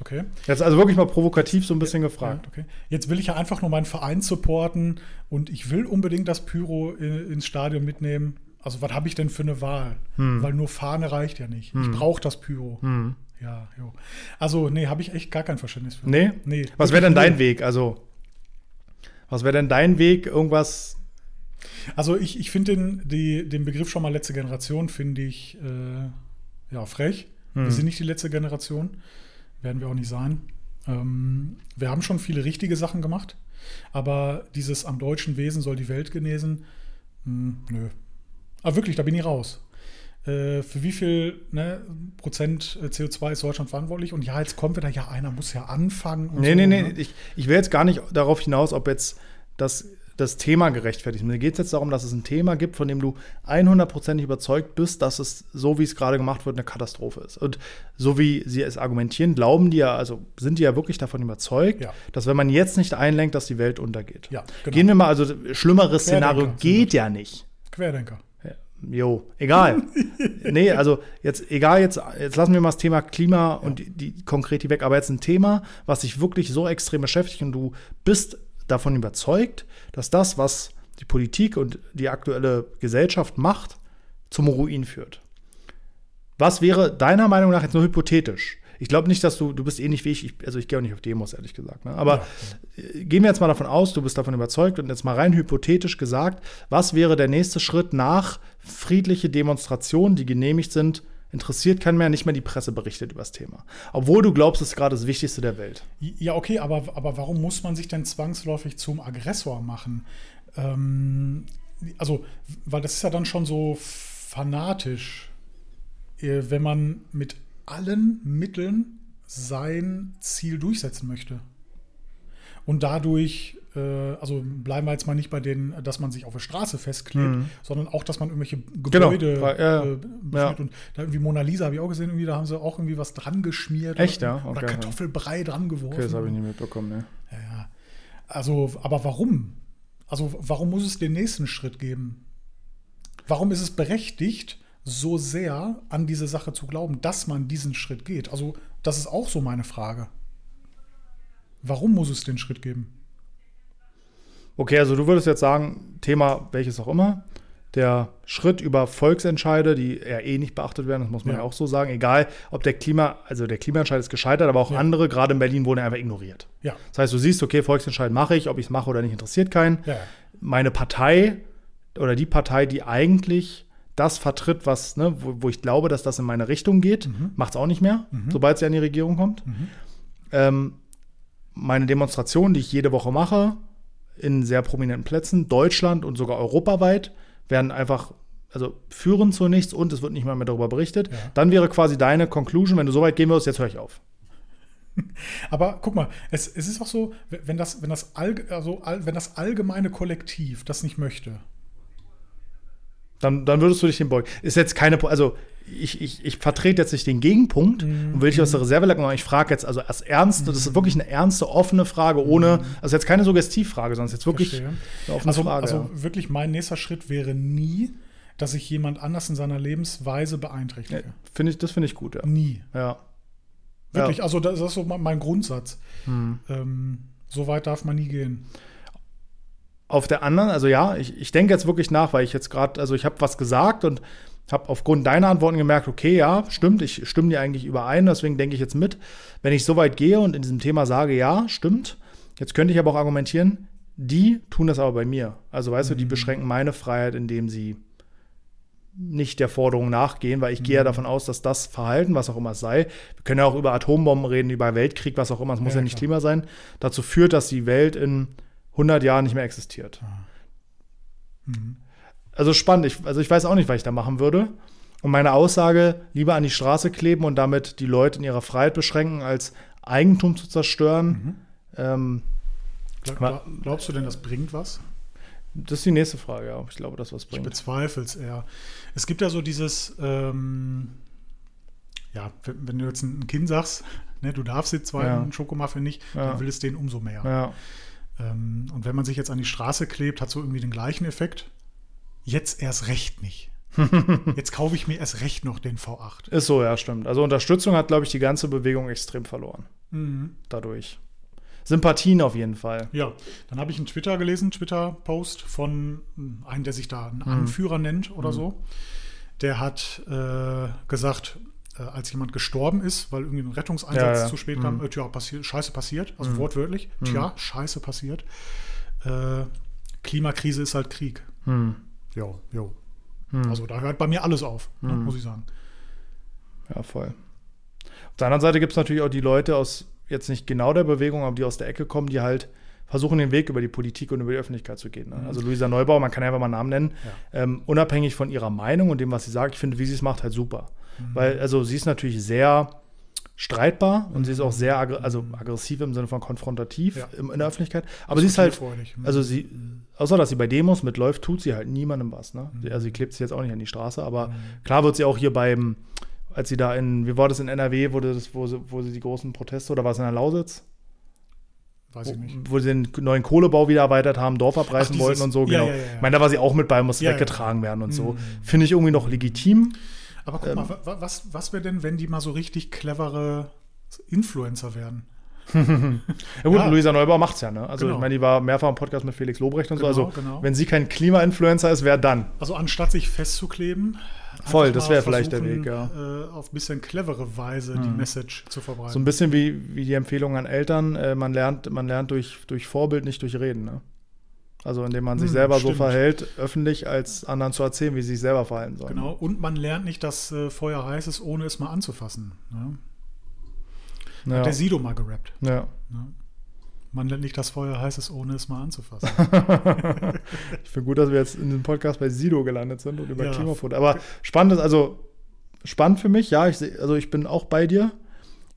Okay. Jetzt also wirklich mal provokativ so ein bisschen gefragt. Ja, okay. Jetzt will ich ja einfach nur meinen Verein supporten und ich will unbedingt das Pyro in, ins Stadion mitnehmen. Also, was habe ich denn für eine Wahl? Weil nur Fahne reicht ja nicht. Ich brauche das Pyro. Ja, jo. Also, nee, habe ich echt gar kein Verständnis für. Nee? Nee. Was wäre denn dein. Weg? Also, was wäre denn dein Weg? Irgendwas. Also, ich, ich finde den, die- den Begriff schon mal letzte Generation, finde ich äh, ja, frech. Hm. Wir sind nicht die letzte Generation. Werden wir auch nicht sein. Ähm, wir haben schon viele richtige Sachen gemacht, aber dieses am deutschen Wesen soll die Welt genesen, hm, nö. Aber wirklich, da bin ich raus. Äh, für wie viel ne, Prozent CO2 ist Deutschland verantwortlich? Und ja, jetzt kommt wieder, ja, einer muss ja anfangen. Nee, so, nee, nee. ne? Ich, ich will jetzt gar nicht darauf hinaus, ob jetzt das, das Thema gerechtfertigt ist. Mir geht es jetzt darum, dass es ein Thema gibt, von dem du 100%ig überzeugt bist, dass es, so wie es gerade gemacht wird, eine Katastrophe ist. Und so wie sie es argumentieren, glauben die ja, also sind die ja wirklich davon überzeugt, Ja. dass wenn man jetzt nicht einlenkt, dass die Welt untergeht. Ja, genau. Gehen wir mal, also schlimmeres Szenario geht ja nicht. Querdenker. Jo, egal. nee, also jetzt, egal, jetzt, jetzt lassen wir mal das Thema Klima und die, die konkret die weg, aber jetzt ein Thema, was dich wirklich so extrem beschäftigt und du bist davon überzeugt, dass das, was die Politik und die aktuelle Gesellschaft macht, zum Ruin führt. Was wäre deiner Meinung nach jetzt nur hypothetisch? Ich glaube nicht, dass du, du bist ähnlich wie ich, ich also ich gehe auch nicht auf Demos, ehrlich gesagt. Ne? Aber äh, gehen wir jetzt mal davon aus, du bist davon überzeugt und jetzt mal rein hypothetisch gesagt, was wäre der nächste Schritt nach friedliche Demonstrationen, die genehmigt sind, interessiert keinen mehr, nicht mehr die Presse berichtet über das Thema. Obwohl du glaubst, es ist gerade das Wichtigste der Welt. Ja, okay, aber, aber warum muss man sich denn zwangsläufig zum Aggressor machen? Ähm, also, weil das ist ja dann schon so fanatisch, äh, wenn man mit allen Mitteln sein Ziel durchsetzen möchte. Und dadurch, äh, also bleiben wir jetzt mal nicht bei den, dass man sich auf der Straße festklebt, sondern auch, dass man irgendwelche Gebäude Genau. Ja, ja. äh, beschmiert. Und da irgendwie Mona Lisa habe ich auch gesehen, irgendwie, da haben sie auch irgendwie was dran geschmiert. Echt, oder, ja? Oder Okay, ja. Kartoffelbrei dran geworfen. Okay, das habe ich nicht mitbekommen, ne? Ja, ja. Also, aber warum? Also, warum muss es den nächsten Schritt geben? Warum ist es berechtigt, so sehr an diese Sache zu glauben, dass man diesen Schritt geht? Also, das ist auch so meine Frage. Warum muss es den Schritt geben? Okay, also du würdest jetzt sagen, Thema welches auch immer, der Schritt über Volksentscheide, die ja eh nicht beachtet werden, das muss man ja, Ja. auch so sagen, egal ob der Klima, also der Klimaentscheid ist gescheitert, aber auch Ja. andere, gerade in Berlin, wurden einfach ignoriert. Ja, Das heißt, du siehst, okay, Volksentscheid mache ich, ob ich es mache oder nicht, interessiert keinen. ja, Meine Partei oder die Partei, die eigentlich das vertritt, was, ne, wo, wo ich glaube, dass das in meine Richtung geht, macht es auch nicht mehr, sobald sie an die Regierung kommt. Ähm, meine Demonstrationen, die ich jede Woche mache, in sehr prominenten Plätzen, Deutschland und sogar europaweit, werden einfach, also führen zu nichts und es wird nicht mal mehr darüber berichtet. Ja. Dann wäre quasi deine Conclusion, wenn du so weit gehen würdest, jetzt höre ich auf. Aber guck mal, es, es ist auch so, wenn das, wenn, das allg- also, all- wenn das allgemeine Kollektiv das nicht möchte, Dann, dann würdest du dich dem beugen. Ist jetzt keine, also ich, ich, ich vertrete jetzt nicht den Gegenpunkt und will dich aus der Reserve lecken, sondern ich frage jetzt also als ernst, das ist wirklich eine ernste, offene Frage, ohne, also jetzt keine Suggestivfrage, sondern es ist jetzt wirklich Verstehe. eine offene Also, Frage. also ja. wirklich, mein nächster Schritt wäre nie, dass ich jemand anders in seiner Lebensweise beeinträchtige. Ja, Finde ich, das finde ich gut, ja. Nie. ja. Wirklich, Ja. also das ist so mein Grundsatz. Hm. Ähm, so weit darf man nie gehen. Auf der anderen, also ja, ich, ich denke jetzt wirklich nach, weil ich jetzt gerade, also ich habe was gesagt und habe aufgrund deiner Antworten gemerkt, okay, ja, stimmt, ich stimme dir eigentlich überein, deswegen denke ich jetzt mit. Wenn ich so weit gehe und in diesem Thema sage, ja, stimmt, jetzt könnte ich aber auch argumentieren, die tun das aber bei mir. Also weißt du, die beschränken meine Freiheit, indem sie nicht der Forderung nachgehen, weil ich gehe ja davon aus, dass das Verhalten, was auch immer es sei, wir können ja auch über Atombomben reden, über Weltkrieg, was auch immer, es muss Ja, ja, nicht klar. Klima sein, dazu führt, dass die Welt in 100 Jahren nicht mehr existiert. Mhm. Also spannend. Ich, also ich weiß auch nicht, was ich da machen würde. Und meine Aussage, lieber an die Straße kleben und damit die Leute in ihrer Freiheit beschränken, als Eigentum zu zerstören. Ähm, Glaub, glaubst du denn, das bringt was? das ist die nächste Frage, ja. Ich glaube, das was Ich bringt. bezweifle es eher. Es gibt ja so dieses, ähm, ja, wenn, wenn du jetzt ein Kind sagst, ne, du darfst jetzt zwar Ja. einen Schokomuffin nicht, Ja. dann will es den umso mehr. Ja, und wenn man sich jetzt an die Straße klebt, hat so irgendwie den gleichen Effekt. Jetzt erst recht nicht. jetzt kaufe ich mir erst recht noch den V8. Ist so, ja, stimmt. Also Unterstützung hat, glaube ich, die ganze Bewegung extrem verloren. Mhm. Dadurch. Sympathien auf jeden Fall. Ja, dann habe ich einen Twitter gelesen, Twitter-Post von hm, einem, der sich da einen mhm. Anführer nennt oder mhm. so. Der hat äh, gesagt, äh, als jemand gestorben ist, weil irgendwie ein Rettungseinsatz ja, ja. zu spät kam, mhm. äh, tja, passi scheiße passiert, also mhm. wortwörtlich, mhm. tja, scheiße passiert. Äh, Klimakrise ist halt Krieg. Mhm. Jo, jo. Mhm. Also da hört bei mir alles auf, ne, muss ich sagen. Ja, voll. Auf der anderen Seite gibt es natürlich auch die Leute aus jetzt nicht genau der Bewegung, aber die aus der Ecke kommen, die halt versuchen, den Weg über die Politik und über die Öffentlichkeit zu gehen. Ne? Also Luisa Neubauer, man kann einfach mal einen Namen nennen, ja. ähm, unabhängig von ihrer Meinung und dem, was sie sagt, ich finde, wie sie es macht, halt super. Mhm. Weil, also sie ist natürlich sehr streitbar und sie ist auch sehr ag also aggressiv im Sinne von konfrontativ ja. in, in der Öffentlichkeit. Aber sie ist halt, mhm. also sie, außer dass sie bei Demos mitläuft, tut sie halt niemandem was. Ne? Mhm. Also sie klebt sich jetzt auch nicht an die Straße, aber mhm. klar wird sie auch hier beim als sie da in, wie war das in NRW, wo, das, wo, sie, wo sie die großen Proteste, oder war es in der Lausitz? Weiß ich nicht. Wo, wo sie den neuen Kohlebau wieder erweitert haben, Dorf abreißen Ach, wollten und so, genau. Ja, ja, ja. Ich meine, da war sie auch mit bei, muss weggetragen werden und so. Mhm. Finde ich irgendwie noch legitim. Aber guck ähm, mal, was, was wäre denn, wenn die mal so richtig clevere Influencer werden? ja gut, ja. Luisa Neubauer macht es ja, ne? Also genau. ich meine, die war mehrfach im Podcast mit Felix Lobrecht und genau, so. Also genau. wenn sie kein Klima-Influencer ist, wer dann? Also anstatt sich festzukleben, Voll, das wäre vielleicht der Weg, ja. Äh, auf ein bisschen clevere Weise hm. die Message zu verbreiten. So ein bisschen wie, wie die Empfehlung an Eltern, äh, man lernt, man lernt durch, durch Vorbild, nicht durch Reden, ne? Also indem man sich hm, selber stimmt. so verhält, öffentlich als anderen zu erzählen, wie sie sich selber verhalten sollen. Genau, und man lernt nicht, dass äh, Feuer heiß ist, ohne es mal anzufassen. Ne? Ja. Hat der Sido mal gerappt. Ja. Ne? Man lernt nicht, dass Feuer heiß ist, ohne es mal anzufassen. ich finde gut, dass wir jetzt in dem Podcast bei Sido gelandet sind und über ja. Klimafoto. Aber spannend ist, also spannend für mich, ja, ich seh, also ich bin auch bei dir.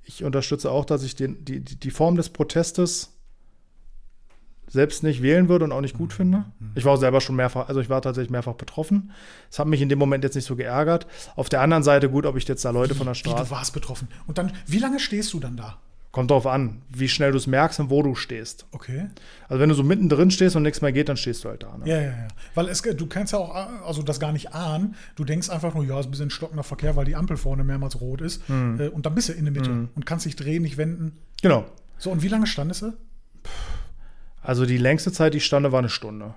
Ich unterstütze auch, dass ich den, die, die Form des Protestes selbst nicht wählen würde und auch nicht gut finde. Mhm. Ich war auch selber schon mehrfach, also ich war tatsächlich mehrfach betroffen. Es hat mich in dem Moment jetzt nicht so geärgert. Auf der anderen Seite gut, ob ich jetzt da Leute wie, von der Straße. Wie, du warst betroffen. Und dann, wie lange stehst du dann da? Kommt darauf an, wie schnell du es merkst und wo du stehst. Okay. Also wenn du so mittendrin stehst und nichts mehr geht, dann stehst du halt da. Ne? Ja, ja, ja. Weil es, du kannst ja auch also das gar nicht ahnen. Du denkst einfach nur, ja, es ist ein bisschen stockender Verkehr, weil die Ampel vorne mehrmals rot ist. Hm. Äh, und dann bist du in der Mitte hm. und kannst dich drehen, nicht wenden. Genau. So, und wie lange standest du? Also die längste Zeit, die ich stande, war eine Stunde.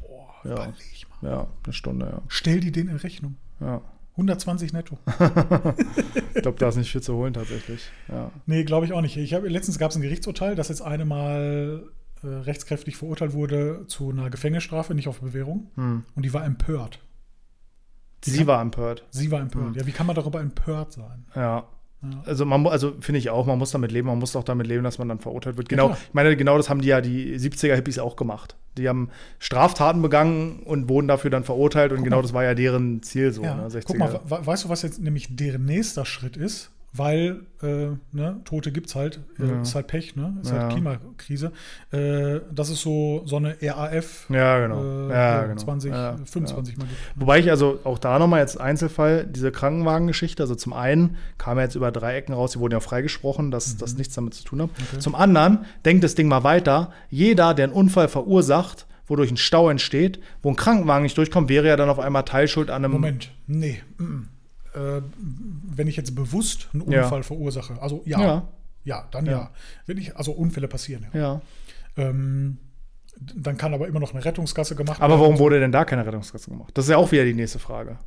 Boah, ja. überleg mal. Ja, eine Stunde, ja. Stell die den in Rechnung. Ja. 120 netto. ich glaube, da ist nicht viel zu holen tatsächlich. Ja. Nee, glaube ich auch nicht. Ich hab, letztens gab es ein Gerichtsurteil, dass jetzt eine mal äh, rechtskräftig verurteilt wurde zu einer Gefängnisstrafe, nicht auf Bewährung. Hm. Und die war empört. Sie kann, war empört. Sie war empört. Hm. Ja, wie kann man darüber empört sein? Ja. Also, man, also finde ich auch, man muss damit leben, man muss auch damit leben, dass man dann verurteilt wird. Genau, ja, ich meine, genau das haben die ja die 70er-Hippies auch gemacht. Die haben Straftaten begangen und wurden dafür dann verurteilt und Guck genau mal. das war ja deren Ziel so. Ja. Ne, Guck mal, weißt du, was jetzt nämlich deren nächster Schritt ist? Weil äh, ne, Tote gibt es halt, äh, ja. ist halt Pech, ne? Ist halt ja. halt Klimakrise. Äh, das ist so, so eine RAF ja, genau. Äh, ja, genau. 20, ja. 25 Mal gibt. Wobei ich also auch da nochmal jetzt Einzelfall, diese Krankenwagengeschichte, also zum einen kam er jetzt über drei Ecken raus, die wurden ja freigesprochen, dass mhm. das nichts damit zu tun hat. Okay. Zum anderen, denkt das Ding mal weiter, jeder, der einen Unfall verursacht, wodurch ein Stau entsteht, wo ein Krankenwagen nicht durchkommt, wäre ja dann auf einmal Teilschuld an einem. Moment, nee. Mm -mm äh, wenn ich jetzt bewusst einen Unfall ja. verursache, also ja, ja, ja dann ja. ja. Wenn ich, also Unfälle passieren, ja. Ähm, dann kann aber immer noch eine Rettungskasse gemacht werden. Aber warum wurde denn da keine Rettungskasse gemacht? Das ist ja auch wieder die nächste Frage.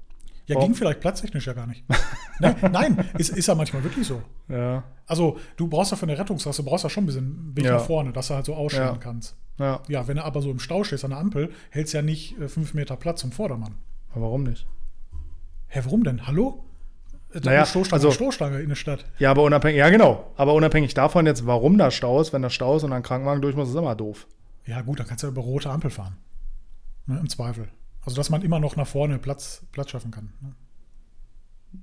Ja, warum? ging vielleicht platztechnisch ja gar nicht. nein, nein ist, ist ja manchmal wirklich so. Ja. Also, du brauchst ja für eine Rettungskasse, brauchst ja schon ein bisschen Weg nach vorne, dass du halt so ausscheren ja. kannst. Ja. ja, wenn du aber so im Stau stehst an der Ampel, hältst ja nicht äh, fünf Meter Platz zum Vordermann. Aber warum nicht? Hä, warum denn? Hallo? Da naja, Stoßstange, also, Stoßstange in der Stadt. Ja, aber unabhängig, ja genau. Aber unabhängig davon jetzt, warum da Stau ist, wenn da Stau ist und ein Krankenwagen durch muss, ist immer doof. Ja, gut, dann kannst du ja über rote Ampel fahren. Ne, Im Zweifel. Also, dass man immer noch nach vorne Platz, Platz schaffen kann. Ne?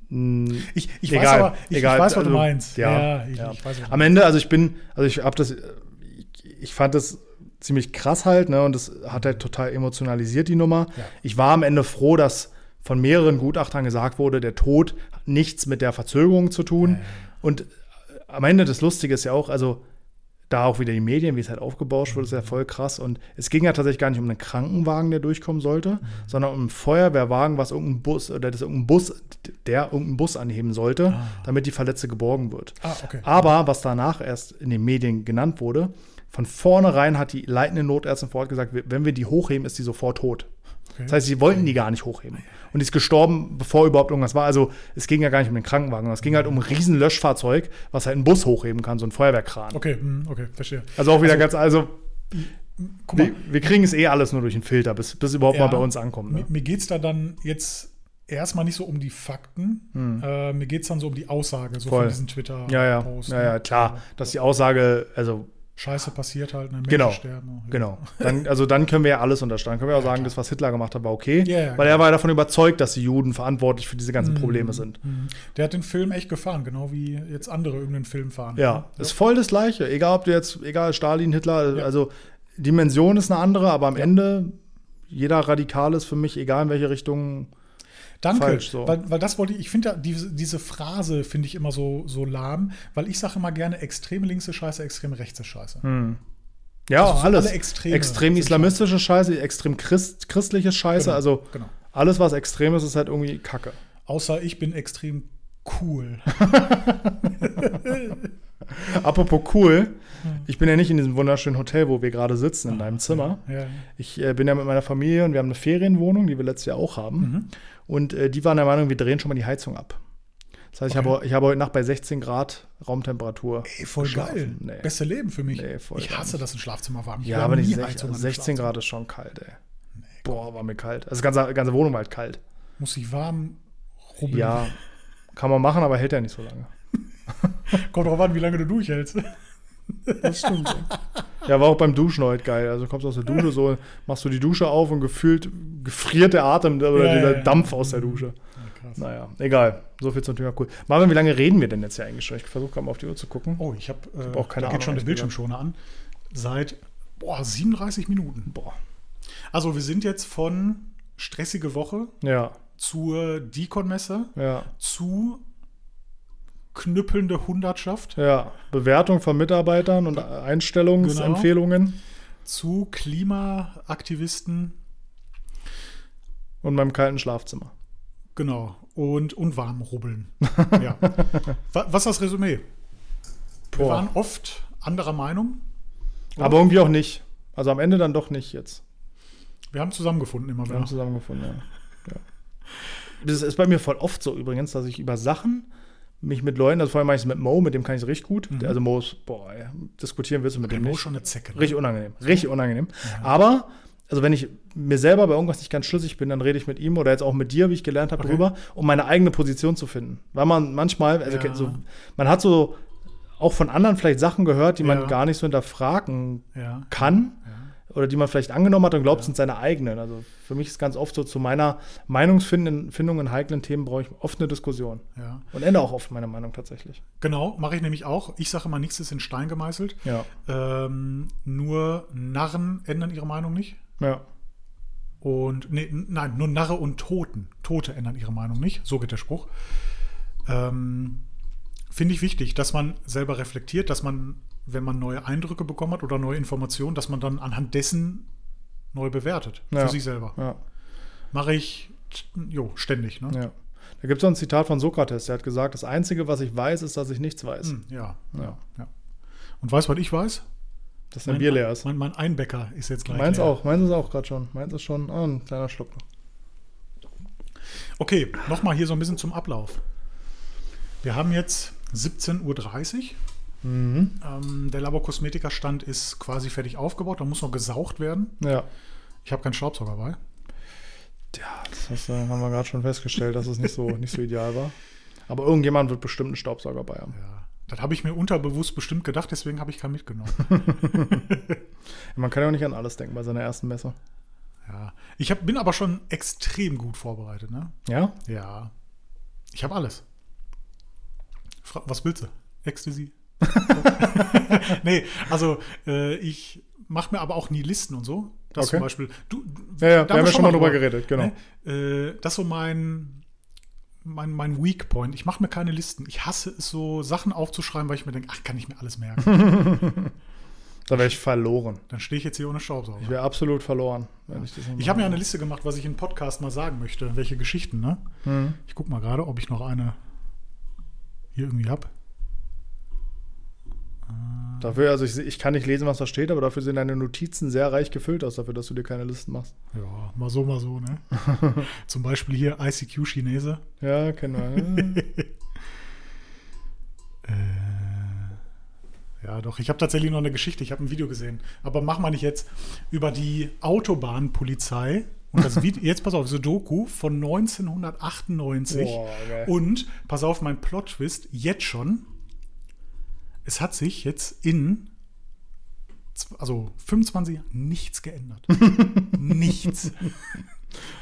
Hm, ich, ich egal, weiß aber, ich, egal. ich weiß, was also, du meinst. Ja, ja, ich, ja. Weiß, Am Ende, also ich bin, also ich habe das, ich, ich fand das ziemlich krass halt, ne? Und das hat halt total emotionalisiert, die Nummer. Ja. Ich war am Ende froh, dass von mehreren Gutachtern gesagt wurde, der Tod hat nichts mit der Verzögerung zu tun. Ja. Und am Ende das Lustige ist ja auch, also da auch wieder die Medien, wie es halt aufgebauscht wurde, ist ja voll krass. Und es ging ja tatsächlich gar nicht um einen Krankenwagen, der durchkommen sollte, Mhm. sondern um einen Feuerwehrwagen, was irgendein Bus oder das irgendein Bus, der irgendeinen Bus anheben sollte, Ah. damit die Verletzte geborgen wird. Ah, okay. Aber was danach erst in den Medien genannt wurde, von vornherein hat die leitende Notärztin vor Ort gesagt, wenn wir die hochheben, ist die sofort tot. Okay. Das heißt, sie wollten die gar nicht hochheben. Und die ist gestorben, bevor überhaupt irgendwas war. Also es ging ja gar nicht um den Krankenwagen, es ging halt um ein riesen Löschfahrzeug, was halt einen Bus hochheben kann, so ein Feuerwehrkran. okay, hm, okay, verstehe. Also auch wieder ganz, also Guck mal, wir, wir kriegen es eh alles nur durch den Filter, bis, bis überhaupt Ja. mal bei uns ankommt. mir, Ne? mir geht es da dann jetzt erstmal nicht so um die Fakten. Äh, mir geht es dann so um die Aussage, so Hm. Voll. von diesen Twitter-Posts. Ja, ja, ja, ja, klar, dass die Aussage, also Scheiße passiert halt, ne? Menschen Genau. sterben. Ja. Genau. Dann, also dann können wir ja alles unterstellen. Können wir auch sagen, das, was Hitler gemacht hat, war okay. Ja, ja, weil er war ja davon überzeugt, dass die Juden verantwortlich für diese ganzen Probleme sind. Mhm. Der hat den Film echt gefahren, genau wie jetzt andere irgendeinen Film fahren. Ja, ist voll das Gleiche. Egal, ob du jetzt, egal, Stalin, Hitler, also Dimension ist eine andere, aber am. Ende, jeder Radikal ist für mich, egal in welche Richtung. Danke, falsch, so. weil, weil das wollte ich, ich finde diese, diese Phrase finde ich immer so, so lahm, weil ich sage immer gerne, extreme links ist scheiße, extrem rechts ist scheiße. Ja, Also so alles. extrem islamistische Scheiße, extrem Christ, christliche Scheiße, Genau, also genau. alles, was extrem ist, ist halt irgendwie Kacke. Außer ich bin extrem cool. Apropos cool, ich bin ja nicht in diesem wunderschönen Hotel, wo wir gerade sitzen, in deinem Zimmer. Ich äh, bin ja mit meiner Familie und wir haben eine Ferienwohnung, die wir letztes Jahr auch haben. Mhm. Und äh, die waren der Meinung, wir drehen schon mal die Heizung ab. Das heißt, ich, Okay. habe, ich habe heute Nacht bei 16 Grad Raumtemperatur. Ey, voll geschlafen. geil. Nee. Beste Leben für mich. Nee, ich hasse das ein Schlafzimmer warm. Ich Ja, aber nicht nie 16, Heizung also in einem 16 Schlafzimmer. Grad ist schon kalt, ey. Boah, war mir kalt. Also, das ganze, ganze Wohnung war halt kalt. Muss ich warm rubbeln. Ja, kann man machen, aber hält ja nicht so lange. Kommt drauf an, wie lange du durchhältst. Das stimmt. ja, war auch beim Duschen heute geil. Also, du kommst aus der Dusche, so machst du die Dusche auf und gefühlt gefriert der Atem oder Ja, dieser ja, ja. Dampf aus der Dusche. krass. Naja, egal. So viel zum Thema cool. Marvin, wie lange reden wir denn jetzt hier eigentlich schon? Ich versuche gerade mal auf die Uhr zu gucken. Oh, ich habe äh, auch keine da Ahnung, geht schon der Bildschirmschoner an. Seit boah, 37 Minuten. Boah. Also wir sind jetzt von stressige Woche Ja, zur Deacon-Messe ja, zu knüppelnde Hundertschaft ja. Bewertung von Mitarbeitern und Einstellungsempfehlungen zu Klimaaktivisten und meinem kalten Schlafzimmer. genau und und warm rubbeln. ja. Wa- Was ist das Resümee? Wir Boah. waren oft anderer Meinung. Aber irgendwie auch nicht. Also am Ende dann doch nicht jetzt. Wir haben zusammengefunden immer Wir wieder. haben zusammengefunden, ja. ja. Das ist bei mir voll oft so übrigens, dass ich über Sachen mich mit Leuten, also vor allem mache ich es mit Mo, mit dem kann ich es richtig gut. Also Mo ist, boah, ey, diskutieren willst du mit dem Mo nicht. ist schon eine Zecke. ne? Richtig unangenehm. Richtig unangenehm. Aber, also wenn ich mir selber bei irgendwas nicht ganz schlüssig bin, dann rede ich mit ihm oder jetzt auch mit dir, wie ich gelernt habe, Okay. drüber, um meine eigene Position zu finden. Weil man manchmal, also Ja. so, man hat so auch von anderen vielleicht Sachen gehört, die man Ja. gar nicht so hinterfragen Ja. kann ja. Oder die man vielleicht angenommen hat und glaubt, sind seine eigenen. Also für mich ist ganz oft so, zu meiner Meinungsfindung Findung in heiklen Themen brauche ich oft eine Diskussion. ja. Und ändere auch oft meine Meinung tatsächlich. Genau, mache ich nämlich auch. Ich sage immer, nichts ist in Stein gemeißelt. Ja. Ähm, nur Narren ändern ihre Meinung nicht. Ja. Und nee, nein, nur Narre und Toten. Tote ändern ihre Meinung nicht. So geht der Spruch. Ähm, Finde ich wichtig, dass man selber reflektiert, dass man, wenn man neue Eindrücke bekommen hat oder neue Informationen, dass man dann anhand dessen neu bewertet. Ja. Für sich selber. Ja. Mache ich jo, ständig. Ne? ja. Da gibt es so ein Zitat von Sokrates, der hat gesagt, das Einzige, was ich weiß, ist, dass ich nichts weiß. Hm, ja, Ja. Und weißt du, was ich weiß? Dass dein Bier leer ist. Mein, mein Einbäcker ist jetzt gleich Meins leer. auch, meins ist auch gerade schon. Meins ist schon, ah, ein kleiner Schluck noch. Okay, nochmal hier so ein bisschen zum Ablauf. Wir haben jetzt 17.30 Uhr. Mhm. Ähm, der Laborkosmetiker-Stand ist quasi fertig aufgebaut. Da muss noch gesaugt werden. Ja. Ich habe keinen Staubsauger bei. Ja, das haben wir gerade schon festgestellt, dass es nicht so, nicht so ideal war. Aber irgendjemand wird bestimmt einen Staubsauger bei haben. Ja, das habe ich mir unterbewusst bestimmt gedacht, deswegen habe ich keinen mitgenommen. Man kann ja auch nicht an alles denken bei seiner ersten Messe. ja. Ich hab, bin aber schon extrem gut vorbereitet. Ne? Ja? Ja. Ich habe alles. Fra was willst du? Ecstasy? nee, also äh, ich mache mir aber auch nie Listen und so. Das Okay. zum Beispiel. Du, Ja, ja, da wir haben ja schon mal drüber geredet, genau. Ne? Äh, das ist so mein, mein, mein Weak Point. Ich mache mir keine Listen. Ich hasse es so, Sachen aufzuschreiben, weil ich mir denke, ach, kann ich mir alles merken. Da wäre ich verloren. Dann stehe ich jetzt hier ohne Staubsauger. Ich wäre absolut verloren, wenn ich Ich habe mir eine Liste gemacht, was ich im Podcast mal sagen möchte. Welche Geschichten, ne? Mhm. Ich guck mal gerade, ob ich noch eine hier irgendwie habe. Dafür, also ich, ich kann nicht lesen, was da steht, aber dafür sehen deine Notizen sehr reich gefüllt aus, dafür, dass du dir keine Listen machst. Ja, mal so, mal so, ne? Zum Beispiel hier ICQ Chinese. Ja, kennen wir. Ja, doch. Ich habe tatsächlich noch eine Geschichte. Ich habe ein Video gesehen. Aber mach mal nicht jetzt über die Autobahnpolizei. Und das Video, jetzt pass auf, so Doku von 1998. Boah, geil. Und pass auf, mein Plot-Twist jetzt schon. Es hat sich jetzt in also 25 Jahren nichts geändert. nichts.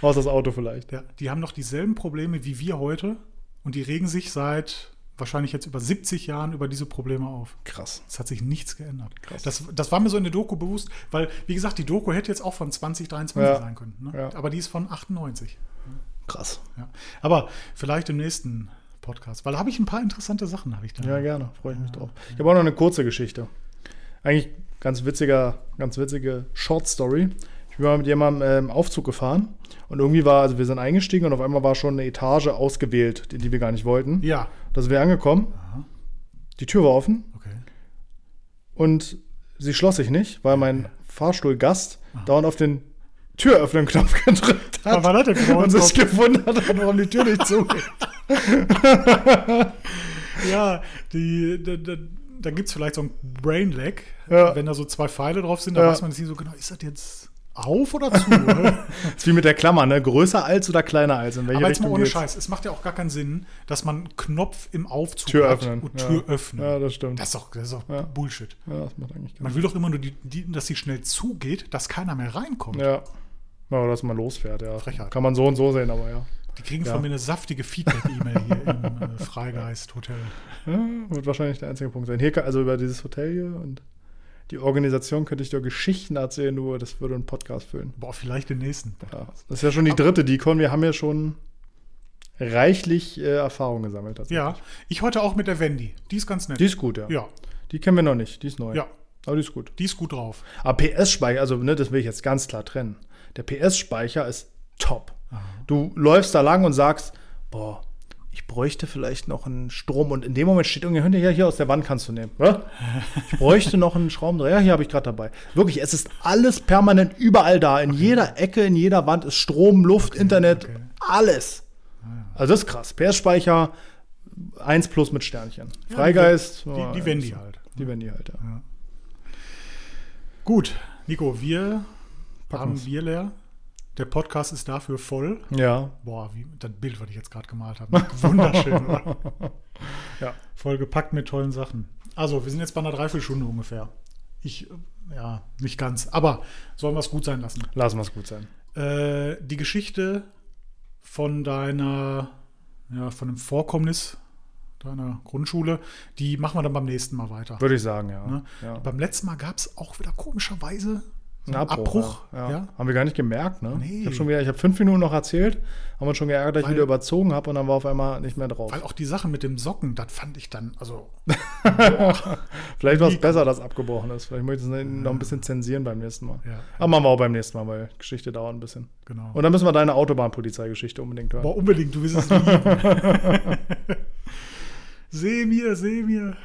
Aus das Auto vielleicht. Ja, die haben noch dieselben Probleme wie wir heute und die regen sich seit wahrscheinlich jetzt über 70 Jahren über diese Probleme auf. Krass. Es hat sich nichts geändert. Krass. Das, das war mir so in der Doku bewusst, weil, wie gesagt, die Doku hätte jetzt auch von 2023 Ja. sein können. Ne? Ja. Aber die ist von 98. Krass. Ja. Aber vielleicht im nächsten Podcast, weil da habe ich ein paar interessante Sachen, habe ich da. Ja, gerne. Freue ich mich drauf. Ich habe auch noch eine kurze Geschichte. Eigentlich ganz witziger, ganz witzige Short Story. Ich bin mal mit jemandem im Aufzug gefahren und irgendwie war, also wir sind eingestiegen und auf einmal war schon eine Etage ausgewählt, die, die wir gar nicht wollten. Ja. Da sind wir angekommen. Die Tür war offen Okay. und sie schloss sich nicht, weil mein Fahrstuhlgast dauernd auf den Türöffnen-Knopf gedrückt hat war das denn und sich gewundert hat, warum die Tür nicht zugeht. Ja, die, da, da, da gibt es vielleicht so ein Brain Lag. Ja. Wenn da so zwei Pfeile drauf sind, dann Ja. weiß man nicht so genau, ist das jetzt auf oder zu? oder? ist wie mit der Klammer, ne? Größer als oder kleiner als? In welche Aber jetzt mal ohne geht's? Scheiß, es macht ja auch gar keinen Sinn, dass man einen Knopf im Aufzug Tür hat öffnen. und ja. Tür öffnen. Ja, das stimmt. Das ist doch, das ist doch Ja. Bullshit. ja, das macht eigentlich Man will doch immer nur, die, die, dass sie schnell zugeht, dass keiner mehr reinkommt. Ja. Ja, oder dass man losfährt, ja. Frechheit. Kann man so und so sehen, aber ja. Die kriegen Ja. von mir eine saftige Feedback-E-Mail hier im äh, Freigeist-Hotel. ja. Wird wahrscheinlich der einzige Punkt sein. Hier, also über dieses Hotel hier und die Organisation könnte ich dir Geschichten erzählen, nur das würde einen Podcast füllen. Boah, vielleicht den nächsten. Ja. Das ist ja schon die dritte Decon. Wir haben ja schon reichlich äh, Erfahrung gesammelt. Ja, ich heute auch mit der Wendy. Die ist ganz nett. Die ist gut, ja. ja, Die kennen wir noch nicht. Die ist neu. ja, Aber die ist gut. die ist gut drauf. Aber PS-Speicher, also ne, das will ich jetzt ganz klar trennen. Der PS-Speicher ist top. Du läufst da lang und sagst, boah, ich bräuchte vielleicht noch einen Strom und in dem Moment steht irgendjemand, ja, hier aus der Wand kannst du nehmen. Ja? Ich bräuchte noch einen Schraubendreher, ja, hier habe ich gerade dabei. Wirklich, es ist alles permanent überall da. In jeder Ecke, in jeder Wand ist Strom, Luft, Internet, okay. alles. Also das ist krass. PS-Speicher 1 plus mit Sternchen. Freigeist. Die, ja, die Wendy halt. Die Wendy halt, ja. Gut, Nico, wir Packen. Bier leer. Der Podcast ist dafür voll. Ja, Boah, wie, das Bild, was ich jetzt gerade gemalt habe. Wunderschön, oder? Ja. Voll gepackt mit tollen Sachen. Also, wir sind jetzt bei einer Dreiviertelstunde ungefähr. Ich, äh, ja, nicht ganz. Aber sollen wir es gut sein lassen. lassen wir es gut sein. Äh, die Geschichte von deiner, ja, von dem Vorkommnis deiner Grundschule, die machen wir dann beim nächsten Mal weiter. Würde ich sagen, ja. Ne? ja. Beim letzten Mal gab es auch wieder komischerweise Ein Abbruch. Abbruch. ja. ja. Haben wir gar nicht gemerkt, ne? Nee. Ich habe schon wieder, ich habe fünf Minuten noch erzählt, haben uns schon geärgert, dass ich Weil- wieder überzogen habe und dann war auf einmal nicht mehr drauf. Weil auch die Sache mit dem Socken, das fand ich dann, also, Vielleicht war es besser, dass abgebrochen ist. Vielleicht möchte ich es noch ein bisschen zensieren beim nächsten Mal. ja, Aber machen wir auch beim nächsten Mal, weil Geschichte dauert ein bisschen. genau. Und dann müssen wir deine Autobahnpolizeigeschichte unbedingt hören. Boah, unbedingt, du wirst es lieben. seh mir, seh mir.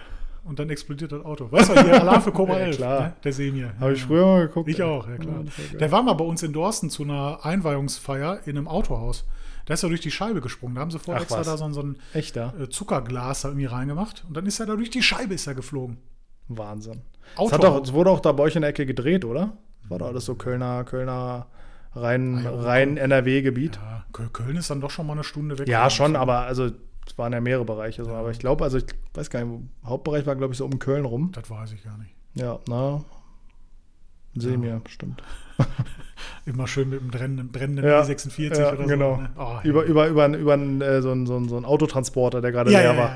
Und dann explodiert das Auto. Weißt du, hier Alarm für Cobra Ja, 11, klar. ne? der seh mir. Habe ich früher mal geguckt. Ich ey. auch, ja klar. Ja. Der war mal bei uns in Dorsten zu einer Einweihungsfeier in einem Autohaus. Da ist er durch die Scheibe gesprungen. Da haben sie vorher extra was. da so, so ein Echt, ja? äh, Zuckerglas da irgendwie reingemacht. Und dann ist er da durch die Scheibe ist er geflogen. Wahnsinn. Es, Auto. hat doch, es wurde auch da bei euch in der Ecke gedreht, oder? War doch alles so Kölner, Kölner, Rhein, Ah, ja, Rhein NRW-Gebiet. Ja, Köl- Köln ist dann doch schon mal eine Stunde weg. Ja, schon, aber also es waren ja mehrere Bereiche. So. Aber ich glaube, also ich weiß gar nicht, Hauptbereich war, glaube ich, so um Köln rum. Das weiß ich gar nicht. Ja, na. Sehen Ja. mir, bestimmt. Immer schön mit dem brennenden, brennenden Ja, E46 ja, oder genau. so. Ne? Oh, Über, über, über, über einen, äh, so, einen, so, einen, so einen Autotransporter, der gerade ja, leer war.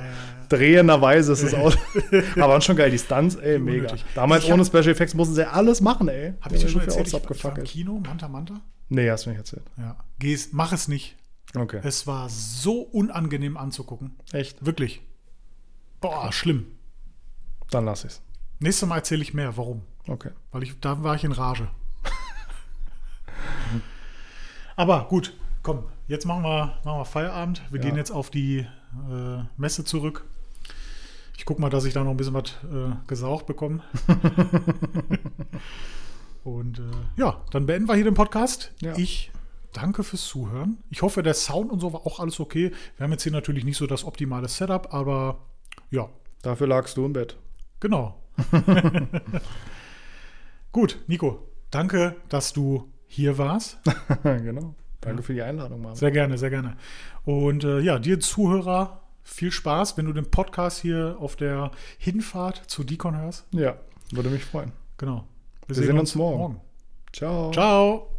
Drehenderweise ist das Auto. aber schon geil, die Stunts, ey, mega. unnötig. Damals Ich hab- ohne Special Effects mussten sie alles machen, ey. Habe ich dir schon erzählt, ich, Autos ich war im. Kino, Manta Manta? Nee, hast du nicht erzählt. Ja. Geh's, mach es nicht. Okay. Es war so unangenehm anzugucken. Echt? Wirklich. Boah, schlimm. Dann lass ich's. Nächstes Mal erzähle ich mehr, warum. Okay. Weil ich, da war ich in Rage. Aber gut, komm, jetzt machen wir, machen wir Feierabend. Wir Ja. gehen jetzt auf die äh, Messe zurück. Ich gucke mal, dass ich da noch ein bisschen was äh, gesaugt bekomme. Und äh, ja, dann beenden wir hier den Podcast. Ja. Ich danke fürs Zuhören. Ich hoffe, der Sound und so war auch alles okay. Wir haben jetzt hier natürlich nicht so das optimale Setup, aber ja, Dafür lagst du im Bett. Genau. Gut, Nico, danke, dass du hier warst. genau. Danke für die Einladung, Marvin. Sehr gerne, sehr gerne. Und äh, ja, dir Zuhörer, viel Spaß, wenn du den Podcast hier auf der Hinfahrt zu Deacon hörst. Ja, würde mich freuen. Genau. Wir sehen uns morgen. Ciao. Ciao.